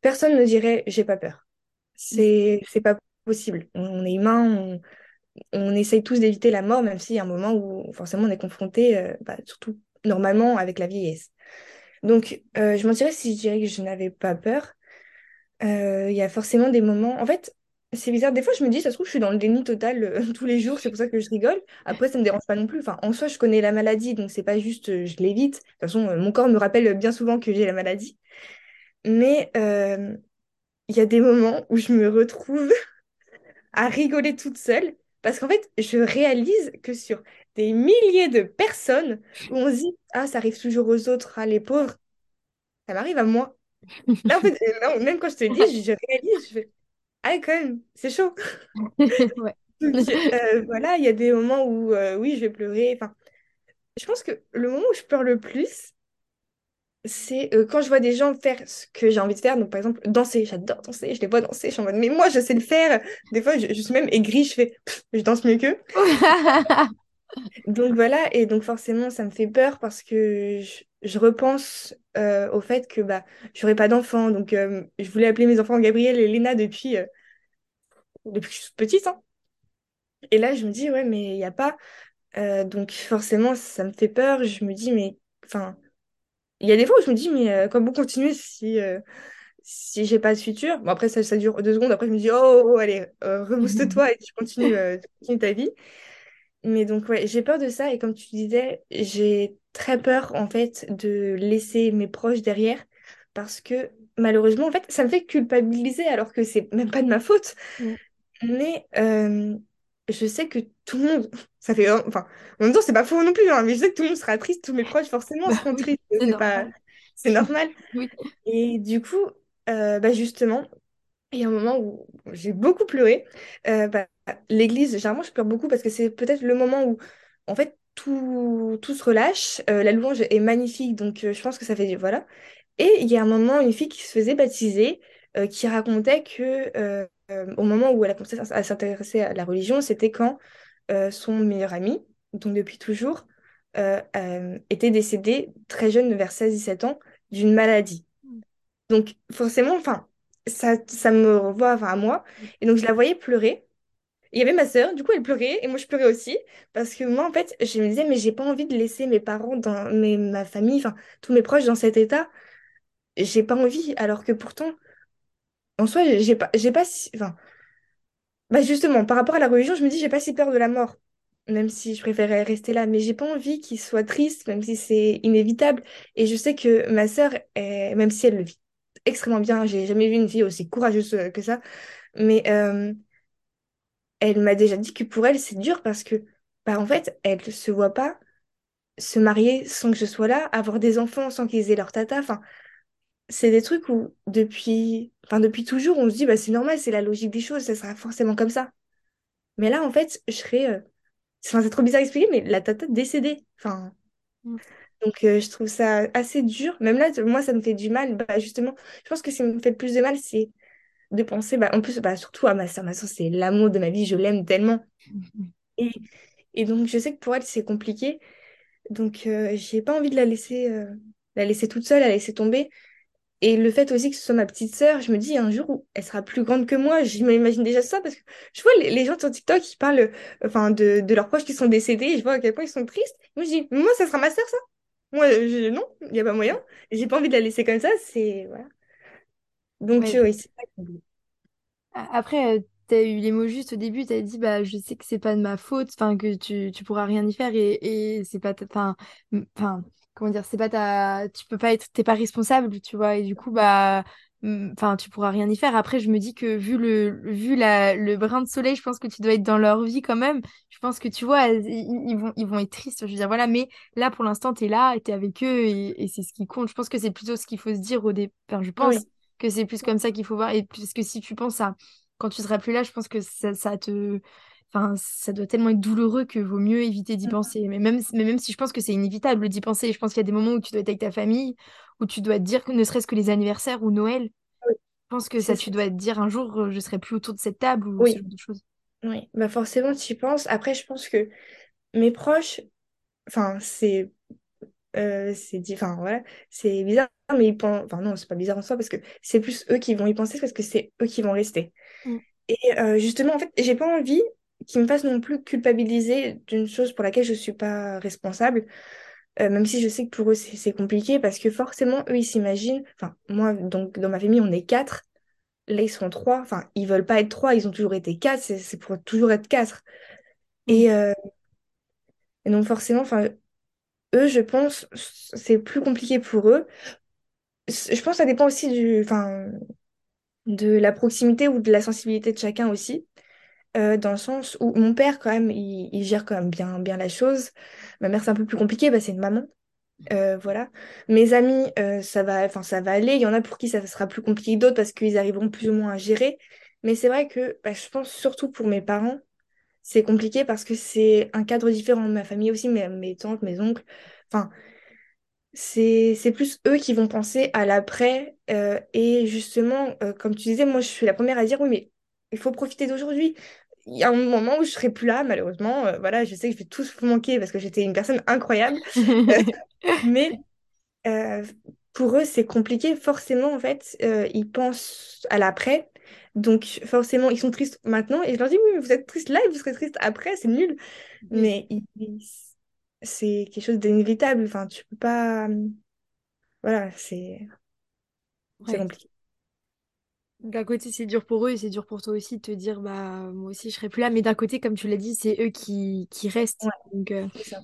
personne ne dirait j'ai pas peur. C'est, c'est pas possible. On est humain, on, on essaye tous d'éviter la mort, même s'il y a un moment où forcément on est confronté, euh, bah, surtout normalement avec la vieillesse. Donc, euh, je mentirais si je dirais que je n'avais pas peur. Euh, Il y a forcément des moments. En fait, c'est bizarre. Des fois, je me dis, ça se trouve, je suis dans le déni total euh, (laughs) tous les jours. C'est pour ça que je rigole. Après, ça me dérange pas non plus. Enfin, en soi, je connais la maladie, donc c'est pas juste je l'évite. De toute façon, mon corps me rappelle bien souvent que j'ai la maladie. Mais il y a des moments où je me retrouve (laughs) à rigoler toute seule. Parce qu'en fait, je réalise que sur des milliers de personnes où on se dit, ah, ça arrive toujours aux autres, ah, les pauvres, ça m'arrive à moi. Là, en fait, (laughs) là, même quand je te le dis, je, je réalise, je fais, ah, quand même, c'est chaud. (laughs)
Ouais. (laughs)
Donc, euh, voilà, il y a des moments où, euh, oui, je vais pleurer. Enfin, je pense que le moment où je pleure le plus, c'est euh, quand je vois des gens faire ce que j'ai envie de faire. Donc, par exemple, danser. J'adore danser, je les vois danser. Je suis en mode, mais moi, je sais le faire. Des fois, je, je suis même aigrie, je fais, Pff, je danse mieux qu'eux. (laughs) Donc voilà, et donc forcément, ça me fait peur parce que je, je repense euh, au fait que bah, j'aurais pas d'enfants. Donc euh, je voulais appeler mes enfants Gabriel et Léna depuis, depuis que je suis petite. hein. Et là, je me dis, ouais, mais il n'y a pas. Donc forcément, ça me fait peur. Je me dis, mais enfin, il y a des fois où je me dis, mais euh, comment continuer si, euh, si j'ai pas de futur? Bon, après, ça, ça dure deux secondes. Après, je me dis, oh, oh, oh, allez, euh, rebooste-toi (laughs) et tu continues, euh, tu continues ta vie. Mais donc, ouais, j'ai peur de ça. Et comme tu disais, j'ai très peur, en fait, de laisser mes proches derrière. Parce que, malheureusement, en fait, ça me fait culpabiliser alors que c'est même pas de ma faute.
Mm.
Mais euh, je sais que tout le monde, (laughs) ça fait, enfin, en même temps, c'est pas faux non plus, hein, mais je sais que tout le monde sera triste, tous mes proches, forcément,
Bah
seront
oui,
tristes.
c'est
pas,
normal. (laughs) (laughs) Oui.
Et du coup, euh, bah justement, il y a un moment où j'ai beaucoup pleuré. Euh, bah, l'église, généralement, je pleure beaucoup parce que c'est peut-être le moment où, en fait, tout, tout se relâche. Euh, la louange est magnifique, donc je pense que ça fait... Voilà. Et il y a un moment, une fille qui se faisait baptiser, qui racontait que euh, au moment où elle a commencé à s'intéresser à la religion, c'était quand euh, son meilleur ami, donc depuis toujours, euh, était décédé très jeune, vers 16-17 ans, d'une maladie. Donc forcément, enfin, ça, ça me revoit à moi. Et donc je la voyais pleurer. Il y avait ma sœur, du coup elle pleurait et moi je pleurais aussi parce que moi en fait je me disais mais j'ai pas envie de laisser mes parents dans mes, ma famille, enfin tous mes proches dans cet état. J'ai pas envie alors que pourtant en soi j'ai pas pas si- enfin bah justement par rapport à la religion je me dis j'ai pas si peur de la mort même si je préférais rester là mais j'ai pas envie qu'ils soient tristes même si c'est inévitable et je sais que ma sœur même si elle le vit extrêmement bien, j'ai jamais vu une fille aussi courageuse euh, que ça mais euh, elle m'a déjà dit que pour elle, c'est dur parce que, bah, en fait, elle ne se voit pas se marier sans que je sois là, avoir des enfants sans qu'ils aient leur tata. Enfin, c'est des trucs où, depuis, enfin, depuis toujours, on se dit, bah, c'est normal, c'est la logique des choses, ça sera forcément comme ça. Mais là, en fait, je serais. euh, Enfin, c'est trop bizarre à expliquer, mais la tata décédée. Enfin,
Mm.
donc, euh, je trouve ça assez dur. Même là, moi, ça me fait du mal. Bah, justement, je pense que ce qui me fait le plus de mal, c'est de penser, bah, en plus, bah, surtout à ma soeur. Ma soeur, c'est l'amour de ma vie, je l'aime tellement. (laughs) Et, et donc, je sais que pour elle, c'est compliqué. Donc, euh, j'ai pas envie de la laisser, euh, la laisser toute seule, la laisser tomber. Et le fait aussi que ce soit ma petite sœur, je me dis un jour où elle sera plus grande que moi, je m'imagine déjà ça parce que je vois les, les gens sur TikTok qui parlent euh, enfin, de, de leurs proches qui sont décédés et je vois à quel point ils sont tristes. Moi, je dis, moi, ça sera ma sœur, ça. Moi, je, non, il n'y a pas moyen. J'ai pas envie de la laisser comme ça. C'est, voilà. Donc,
Ouais.
euh, oui, c'est ça. qui-
A- Après, tu as eu les mots justes au début, tu as dit bah je sais que c'est pas de ma faute, enfin que tu, tu pourras rien y faire et, et c'est pas enfin comment dire, c'est pas ta tu peux pas être t'es pas responsable, tu vois et du coup bah m- enfin tu pourras rien y faire. Après je me dis que vu le vu la le brin de soleil, je pense que tu dois être dans leur vie quand même. Je pense que tu vois ils, ils vont ils vont être tristes, je veux dire voilà, mais là pour l'instant tu es là et tu es avec eux et, et c'est ce qui compte. Je pense que c'est plutôt ce qu'il faut se dire au départ, enfin je pense
Oui,
que c'est plus comme ça qu'il faut voir et puisque si tu penses à quand tu seras plus là, je pense que ça, ça te... Enfin, ça doit tellement être douloureux que vaut mieux éviter d'y penser. Mais même, mais même si je pense que c'est inévitable d'y penser, je pense qu'il y a des moments où tu dois être avec ta famille, où tu dois te dire que ne serait-ce que les anniversaires ou Noël, je pense que ça,
ça.
tu dois te dire un jour, euh, je serai plus autour de cette table ou ce genre de choses.
oui. Bah forcément, tu y penses. Après, je pense que mes proches, enfin, c'est Euh, c'est enfin voilà, c'est bizarre, mais ils pensent, enfin non, c'est pas bizarre en soi parce que c'est plus eux qui vont y penser parce que c'est eux qui vont rester.
Mm.
Et euh, justement, en fait, j'ai pas envie qu'ils me fassent non plus culpabiliser d'une chose pour laquelle je suis pas responsable, euh, même si je sais que pour eux c'est compliqué parce que forcément eux ils s'imaginent, enfin moi donc dans ma famille on est quatre, là ils sont trois, enfin ils veulent pas être trois, ils ont toujours été quatre, c'est pour toujours être quatre.
Mm.
Et, euh, et donc forcément, enfin eux je pense c'est plus compliqué pour eux. Je pense que ça dépend aussi du, enfin, de la proximité ou de la sensibilité de chacun aussi, euh, dans le sens où mon père, quand même, il, il gère quand même bien, bien la chose. Ma mère, c'est un peu plus compliqué, bah, c'est une maman. euh, voilà. Mes amis, euh, ça va, enfin, ça va aller. Il y en a pour qui ça sera plus compliqué que d'autres parce qu'ils arriveront plus ou moins à gérer. Mais c'est vrai que bah, je pense surtout pour mes parents, c'est compliqué parce que c'est un cadre différent. Ma famille aussi, mes, mes tantes, mes oncles. Enfin, c'est, c'est plus eux qui vont penser à l'après. euh, et justement, euh, comme tu disais, moi, je suis la première à dire, oui, mais il faut profiter d'aujourd'hui. Il y a un moment où je serai plus là, malheureusement. Euh, voilà, je sais que je vais tous vous manquer parce que j'étais une personne incroyable. (laughs) mais euh, pour eux, c'est compliqué. Forcément, en fait, euh, ils pensent à l'après. Donc, forcément, ils sont tristes maintenant. Et je leur dis, oui, mais vous êtes triste là et vous serez triste après, c'est nul. Mais c'est quelque chose d'inévitable. Enfin, tu peux pas. Voilà, c'est c'est compliqué.
D'un côté, c'est dur pour eux et c'est dur pour toi aussi de te dire, bah, moi aussi, je serai plus là. Mais d'un côté, comme tu l'as dit, c'est eux qui, qui restent.
Ouais,
Donc, euh,
ça.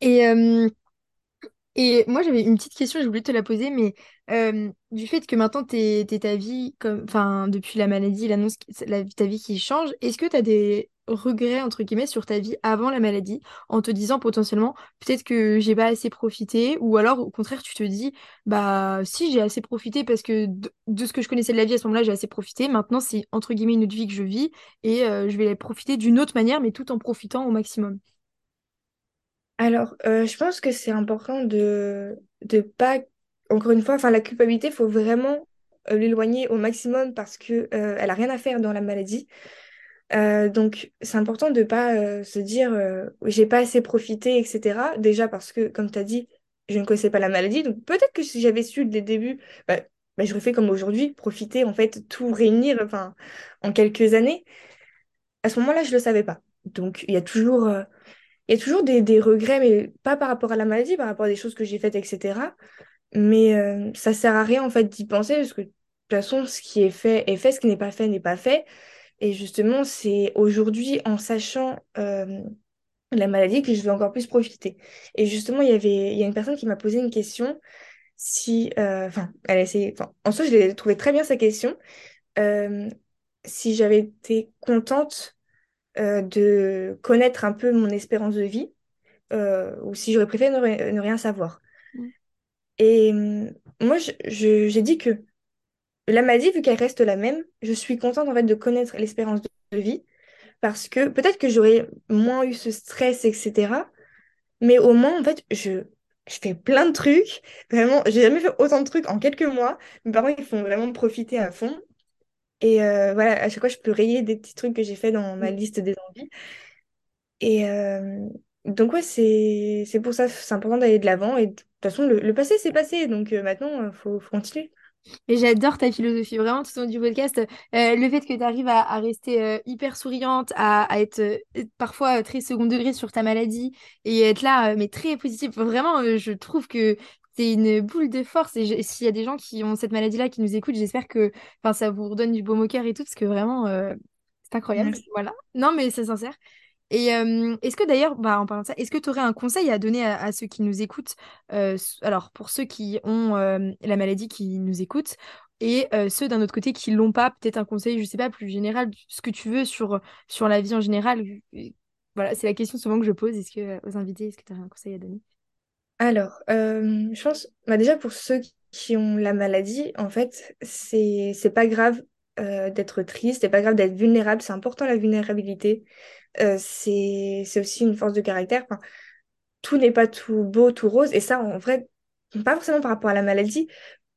Et, euh, Et moi, j'avais une petite question, je voulais te la poser, mais du fait que maintenant, t'es, ta vie, enfin, depuis la maladie, l'annonce, la, ta vie qui change, est-ce que tu as des regrets, entre guillemets, sur ta vie avant la maladie, en te disant potentiellement, peut-être que j'ai pas assez profité, ou alors au contraire, tu te dis, bah, si, j'ai assez profité parce que de, ce que je connaissais de la vie à ce moment-là, j'ai assez profité, maintenant, c'est entre guillemets une autre vie que je vis, et je vais profiter d'une autre manière, mais tout en profitant au maximum?
Alors, euh, je pense que c'est important de de pas, encore une fois, enfin, la culpabilité, il faut vraiment euh, l'éloigner au maximum parce que euh, elle a rien à faire dans la maladie. Euh, donc, c'est important de pas se dire j'ai pas assez profité, etc. Déjà parce que, comme tu as dit, je ne connaissais pas la maladie. Donc, peut-être que si j'avais su dès le début, bah, bah, j'aurais fait comme aujourd'hui, profiter, en fait, tout réunir enfin, en quelques années. À ce moment-là, je ne le savais pas. Donc, il y a toujours, il y a toujours des, des regrets, mais pas par rapport à la maladie, par rapport à des choses que j'ai faites, etc. Mais euh, ça sert à rien, en fait, d'y penser, parce que de toute façon, ce qui est fait est fait, ce qui n'est pas fait n'est pas fait. Et justement, c'est aujourd'hui, en sachant euh, la maladie, que je vais encore plus profiter. Et justement, il y avait, il y a une personne qui m'a posé une question si, euh, enfin, elle a essayé, en soi, je l'ai trouvé très bien sa question. Euh, si j'avais été contente euh, de connaître un peu mon espérance de vie, ou si j'aurais préféré ne, rien savoir. Et moi, j'ai dit que la maladie, vu qu'elle reste la même, je suis contente en fait de connaître l'espérance de vie, parce que peut-être que j'aurais moins eu ce stress, etc. Mais au moins, en fait, je, je fais plein de trucs. Vraiment, j'ai jamais fait autant de trucs en quelques mois. Mes parents, ils font vraiment profiter à fond. Et euh, voilà, à chaque fois, je peux rayer des petits trucs que j'ai fait dans ma liste des envies. Et euh, donc, ouais, c'est c'est pour ça, c'est important d'aller de l'avant. Et de toute façon, le, passé, c'est passé. Donc euh, maintenant, il faut, faut continuer.
Et j'adore ta philosophie, vraiment tout au long du podcast. Euh, le fait que tu arrives à, rester euh, hyper souriante, à, être euh, parfois très second degré sur ta maladie et être là, mais très positive. Vraiment, je trouve que c'est une boule de force. Et s'il y a des gens qui ont cette maladie-là, qui nous écoutent, j'espère que ça vous redonne du baume au cœur et tout, parce que vraiment, c'est incroyable. Voilà. Non, mais c'est sincère. Et est-ce que d'ailleurs, bah, en parlant de ça, est-ce que tu aurais un conseil à donner à, ceux qui nous écoutent Alors, pour ceux qui ont la maladie qui nous écoutent, et ceux d'un autre côté qui l'ont pas, peut-être un conseil, je sais pas, plus général, ce que tu veux sur, sur la vie en général. Voilà, c'est la question souvent que je pose. Est-ce que aux invités, est-ce que tu aurais un conseil à donner?
Alors, je pense, bah, déjà pour ceux qui ont la maladie, en fait, c'est c'est pas grave d'être triste, c'est pas grave d'être vulnérable, c'est important la vulnérabilité. Euh, c'est aussi une force de caractère. Tout n'est pas tout beau, tout rose. Et ça, en vrai, pas forcément par rapport à la maladie.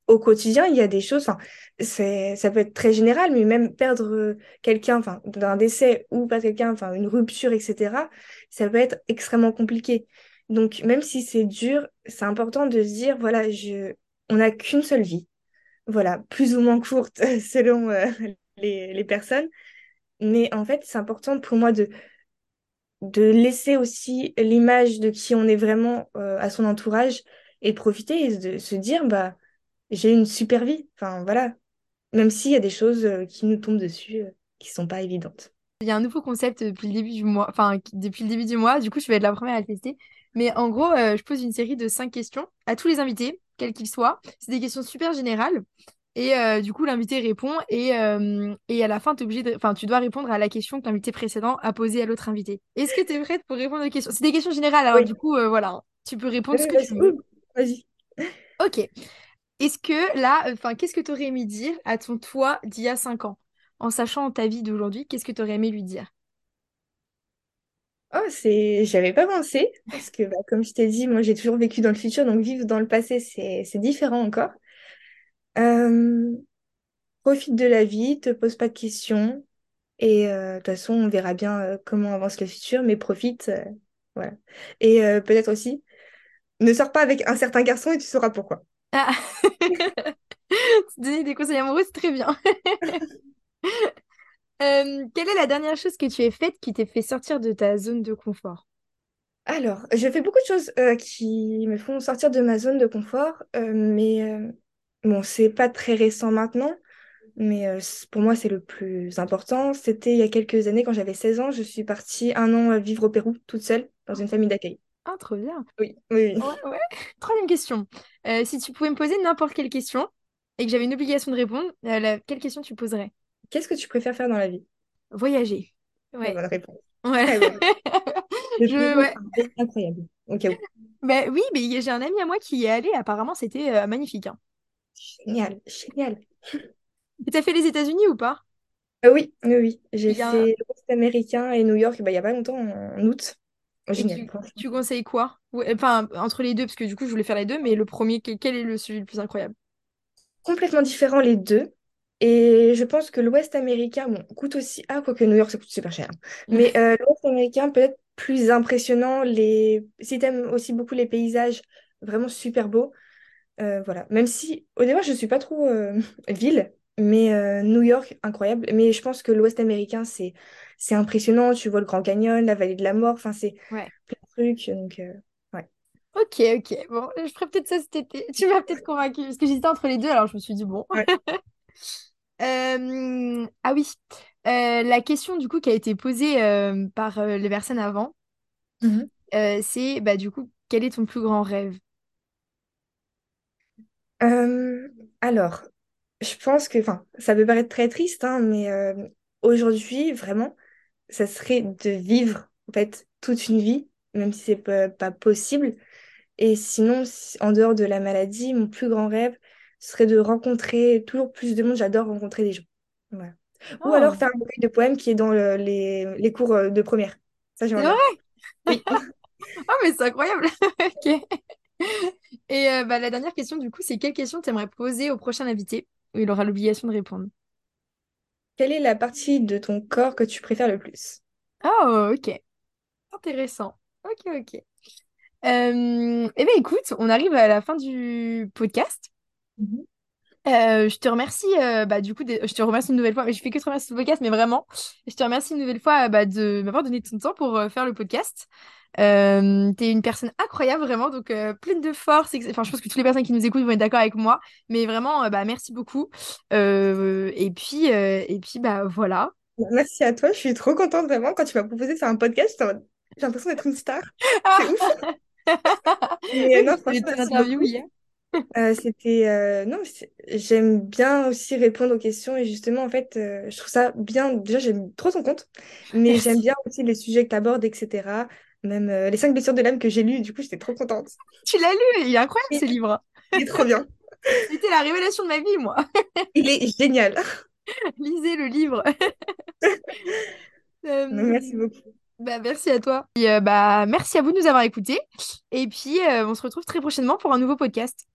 Au quotidien, il y a des choses, enfin, ça peut être très général, mais même perdre quelqu'un, enfin, d'un décès ou pas quelqu'un, enfin, une rupture, etc., ça peut être extrêmement compliqué. Donc, même si c'est dur, c'est important de se dire, voilà, je... on n'a qu'une seule vie. Voilà, plus ou moins courte (laughs) selon euh, (laughs) les, les personnes. Mais en fait, c'est important pour moi de, de laisser aussi l'image de qui on est vraiment euh, à son entourage et profiter et de se dire, bah, j'ai une super vie. Enfin, voilà. Même s'il y a des choses euh, qui nous tombent dessus qui sont pas évidentes.
Il y a un nouveau concept depuis le début du mois, enfin, depuis le début du mois. Du coup, je vais être la première à le tester. Mais en gros, je pose une série de cinq questions à tous les invités, quels qu'ils soient. C'est des questions super générales. Et euh, du coup, l'invité répond et, euh, et à la fin, es obligé de... enfin, tu dois répondre à la question que l'invité précédent a posée à l'autre invité. Est-ce que tu es prête pour répondre aux questions C'est des questions générales, alors du coup, euh, voilà, tu peux répondre ce que tu veux.
Vas-y.
Ok. Est-ce que là, enfin, qu'est-ce que tu aurais aimé dire à ton toi d'il y a 5 ans? En sachant ta vie d'aujourd'hui, qu'est-ce que tu aurais aimé lui dire?
Oh, c'est... J'avais pas pensé, parce que bah, comme je t'ai dit, moi j'ai toujours vécu dans le futur, donc vivre dans le passé, c'est différent encore. Euh, profite de la vie, te pose pas de questions. Et euh, de toute façon, on verra bien euh, comment avance le futur, mais profite. voilà. Et peut-être aussi, ne sors pas avec un certain garçon et tu sauras pourquoi. Ah. (laughs)
Donner des conseils amoureux, c'est très bien. (laughs) quelle est la dernière chose que tu as faite qui t'ait fait sortir de ta zone de confort?
Alors, je fais beaucoup de choses qui me font sortir de ma zone de confort, mais Bon, c'est pas très récent maintenant, mais euh, pour moi, c'est le plus important. C'était il y a quelques années, quand j'avais 16 ans, je suis partie un an euh, vivre au Pérou, toute seule, dans une famille d'accueil.
Ah, trop bien.
Oui, oui.
Ouais, Troisième question. Euh, si tu pouvais me poser n'importe quelle question et que j'avais une obligation de répondre, quelle question tu poserais?
Qu'est-ce que tu préfères faire dans la vie?
Voyager.
Ouais. bonne réponse.
Ouais. (laughs)
incroyable.
Bah, oui, mais j'ai un ami à moi qui y est allé. Apparemment, c'était magnifique. Hein.
Génial, génial.
Et t'as fait les États-Unis ou pas?
Euh, oui, oui, oui. J'ai fait l'Ouest américain et New York bah, il n'y a pas longtemps, en août.
génial. Tu, conseilles quoi? Enfin, entre les deux, parce que du coup, je voulais faire les deux, mais le premier, quel, est le celui le plus incroyable?
Complètement différent les deux. Et je pense que l'Ouest américain, bon, coûte aussi. Ah, quoique New York, ça coûte super cher. Mais euh, l'Ouest américain, peut-être plus impressionnant. Les... Si t'aimes aussi beaucoup les paysages, vraiment super beaux. Euh, voilà. Même si au départ, je ne suis pas trop euh, (laughs) ville, mais New York, incroyable. Mais je pense que l'Ouest américain, c'est c'est impressionnant. Tu vois le Grand Canyon, la vallée de la mort, enfin, c'est
Ouais.
plein de trucs. Donc, ouais.
Ok, ok. Bon, je ferai peut-être ça cet été. Tu m'as peut-être convaincue. Parce que j'hésitais entre les deux, alors je me suis dit, bon.
Ouais. (laughs)
Euh, Ah oui. Euh, la question, du coup, qui a été posée euh, par les personnes avant,
Mhm.
euh, c'est, bah, du coup, quel est ton plus grand rêve?
Euh, alors, je pense que, enfin, ça peut paraître très triste, hein, mais euh, aujourd'hui, vraiment, ça serait de vivre, en fait, toute une vie, même si c'est pas, pas possible. Et sinon, si- en dehors de la maladie, mon plus grand rêve serait de rencontrer toujours plus de monde. J'adore rencontrer des gens. Voilà. Ou alors
Oh,
faire un recueil de poèmes qui est dans le- les, les cours euh, de première. Ça, bien.
vrai?
Oui.
Ah, (laughs) mais c'est incroyable. (laughs) Ok. Et euh, bah, la dernière question, du coup, c'est quelle question tu aimerais poser au prochain invité? Où il aura l'obligation de répondre?
Quelle est la partie de ton corps que tu préfères le plus?
Oh, ok. Intéressant. Ok, ok. Euh, eh bien, écoute, on arrive à la fin du podcast.
Mhm.
Euh, je te remercie, euh, bah, du coup, je te remercie une nouvelle fois, mais je fais que te remercier le podcast, mais vraiment, je te remercie une nouvelle fois euh, bah, de m'avoir donné ton temps pour euh, faire le podcast. Euh, t'es une personne incroyable, vraiment, donc euh, pleine de force. ex- Enfin, je pense que toutes les personnes qui nous écoutent vont être d'accord avec moi, mais vraiment, euh, bah, merci beaucoup. Euh, et puis, euh, et puis, bah, voilà.
Merci à toi. Je suis trop contente vraiment. Quand tu m'as proposé de faire un podcast, j'étais en mode, j'ai l'impression d'être une star. (laughs) C'est ouf. Mais euh,
Oui,
non,
j'ai
franchement,
ton
merci
interview
beaucoup.
hier.
Euh, c'était euh, non, j'aime bien aussi répondre aux questions et justement en fait, euh, je trouve ça bien. Déjà, j'aime trop ton compte, mais j'aime bien aussi les sujets que tu abordes, etc. Même les cinq blessures de l'âme que j'ai lu, du coup, j'étais trop contente.
Tu l'as lu, il est incroyable
Et
ce livre.
il est trop bien. (laughs)
C'était la révélation de ma vie, moi.
Il est génial. (laughs)
Lisez le livre. (laughs)
Merci beaucoup.
bah, merci à toi. Et, euh, bah, merci à vous de nous avoir écoutés. Et puis, euh, on se retrouve très prochainement pour un nouveau podcast.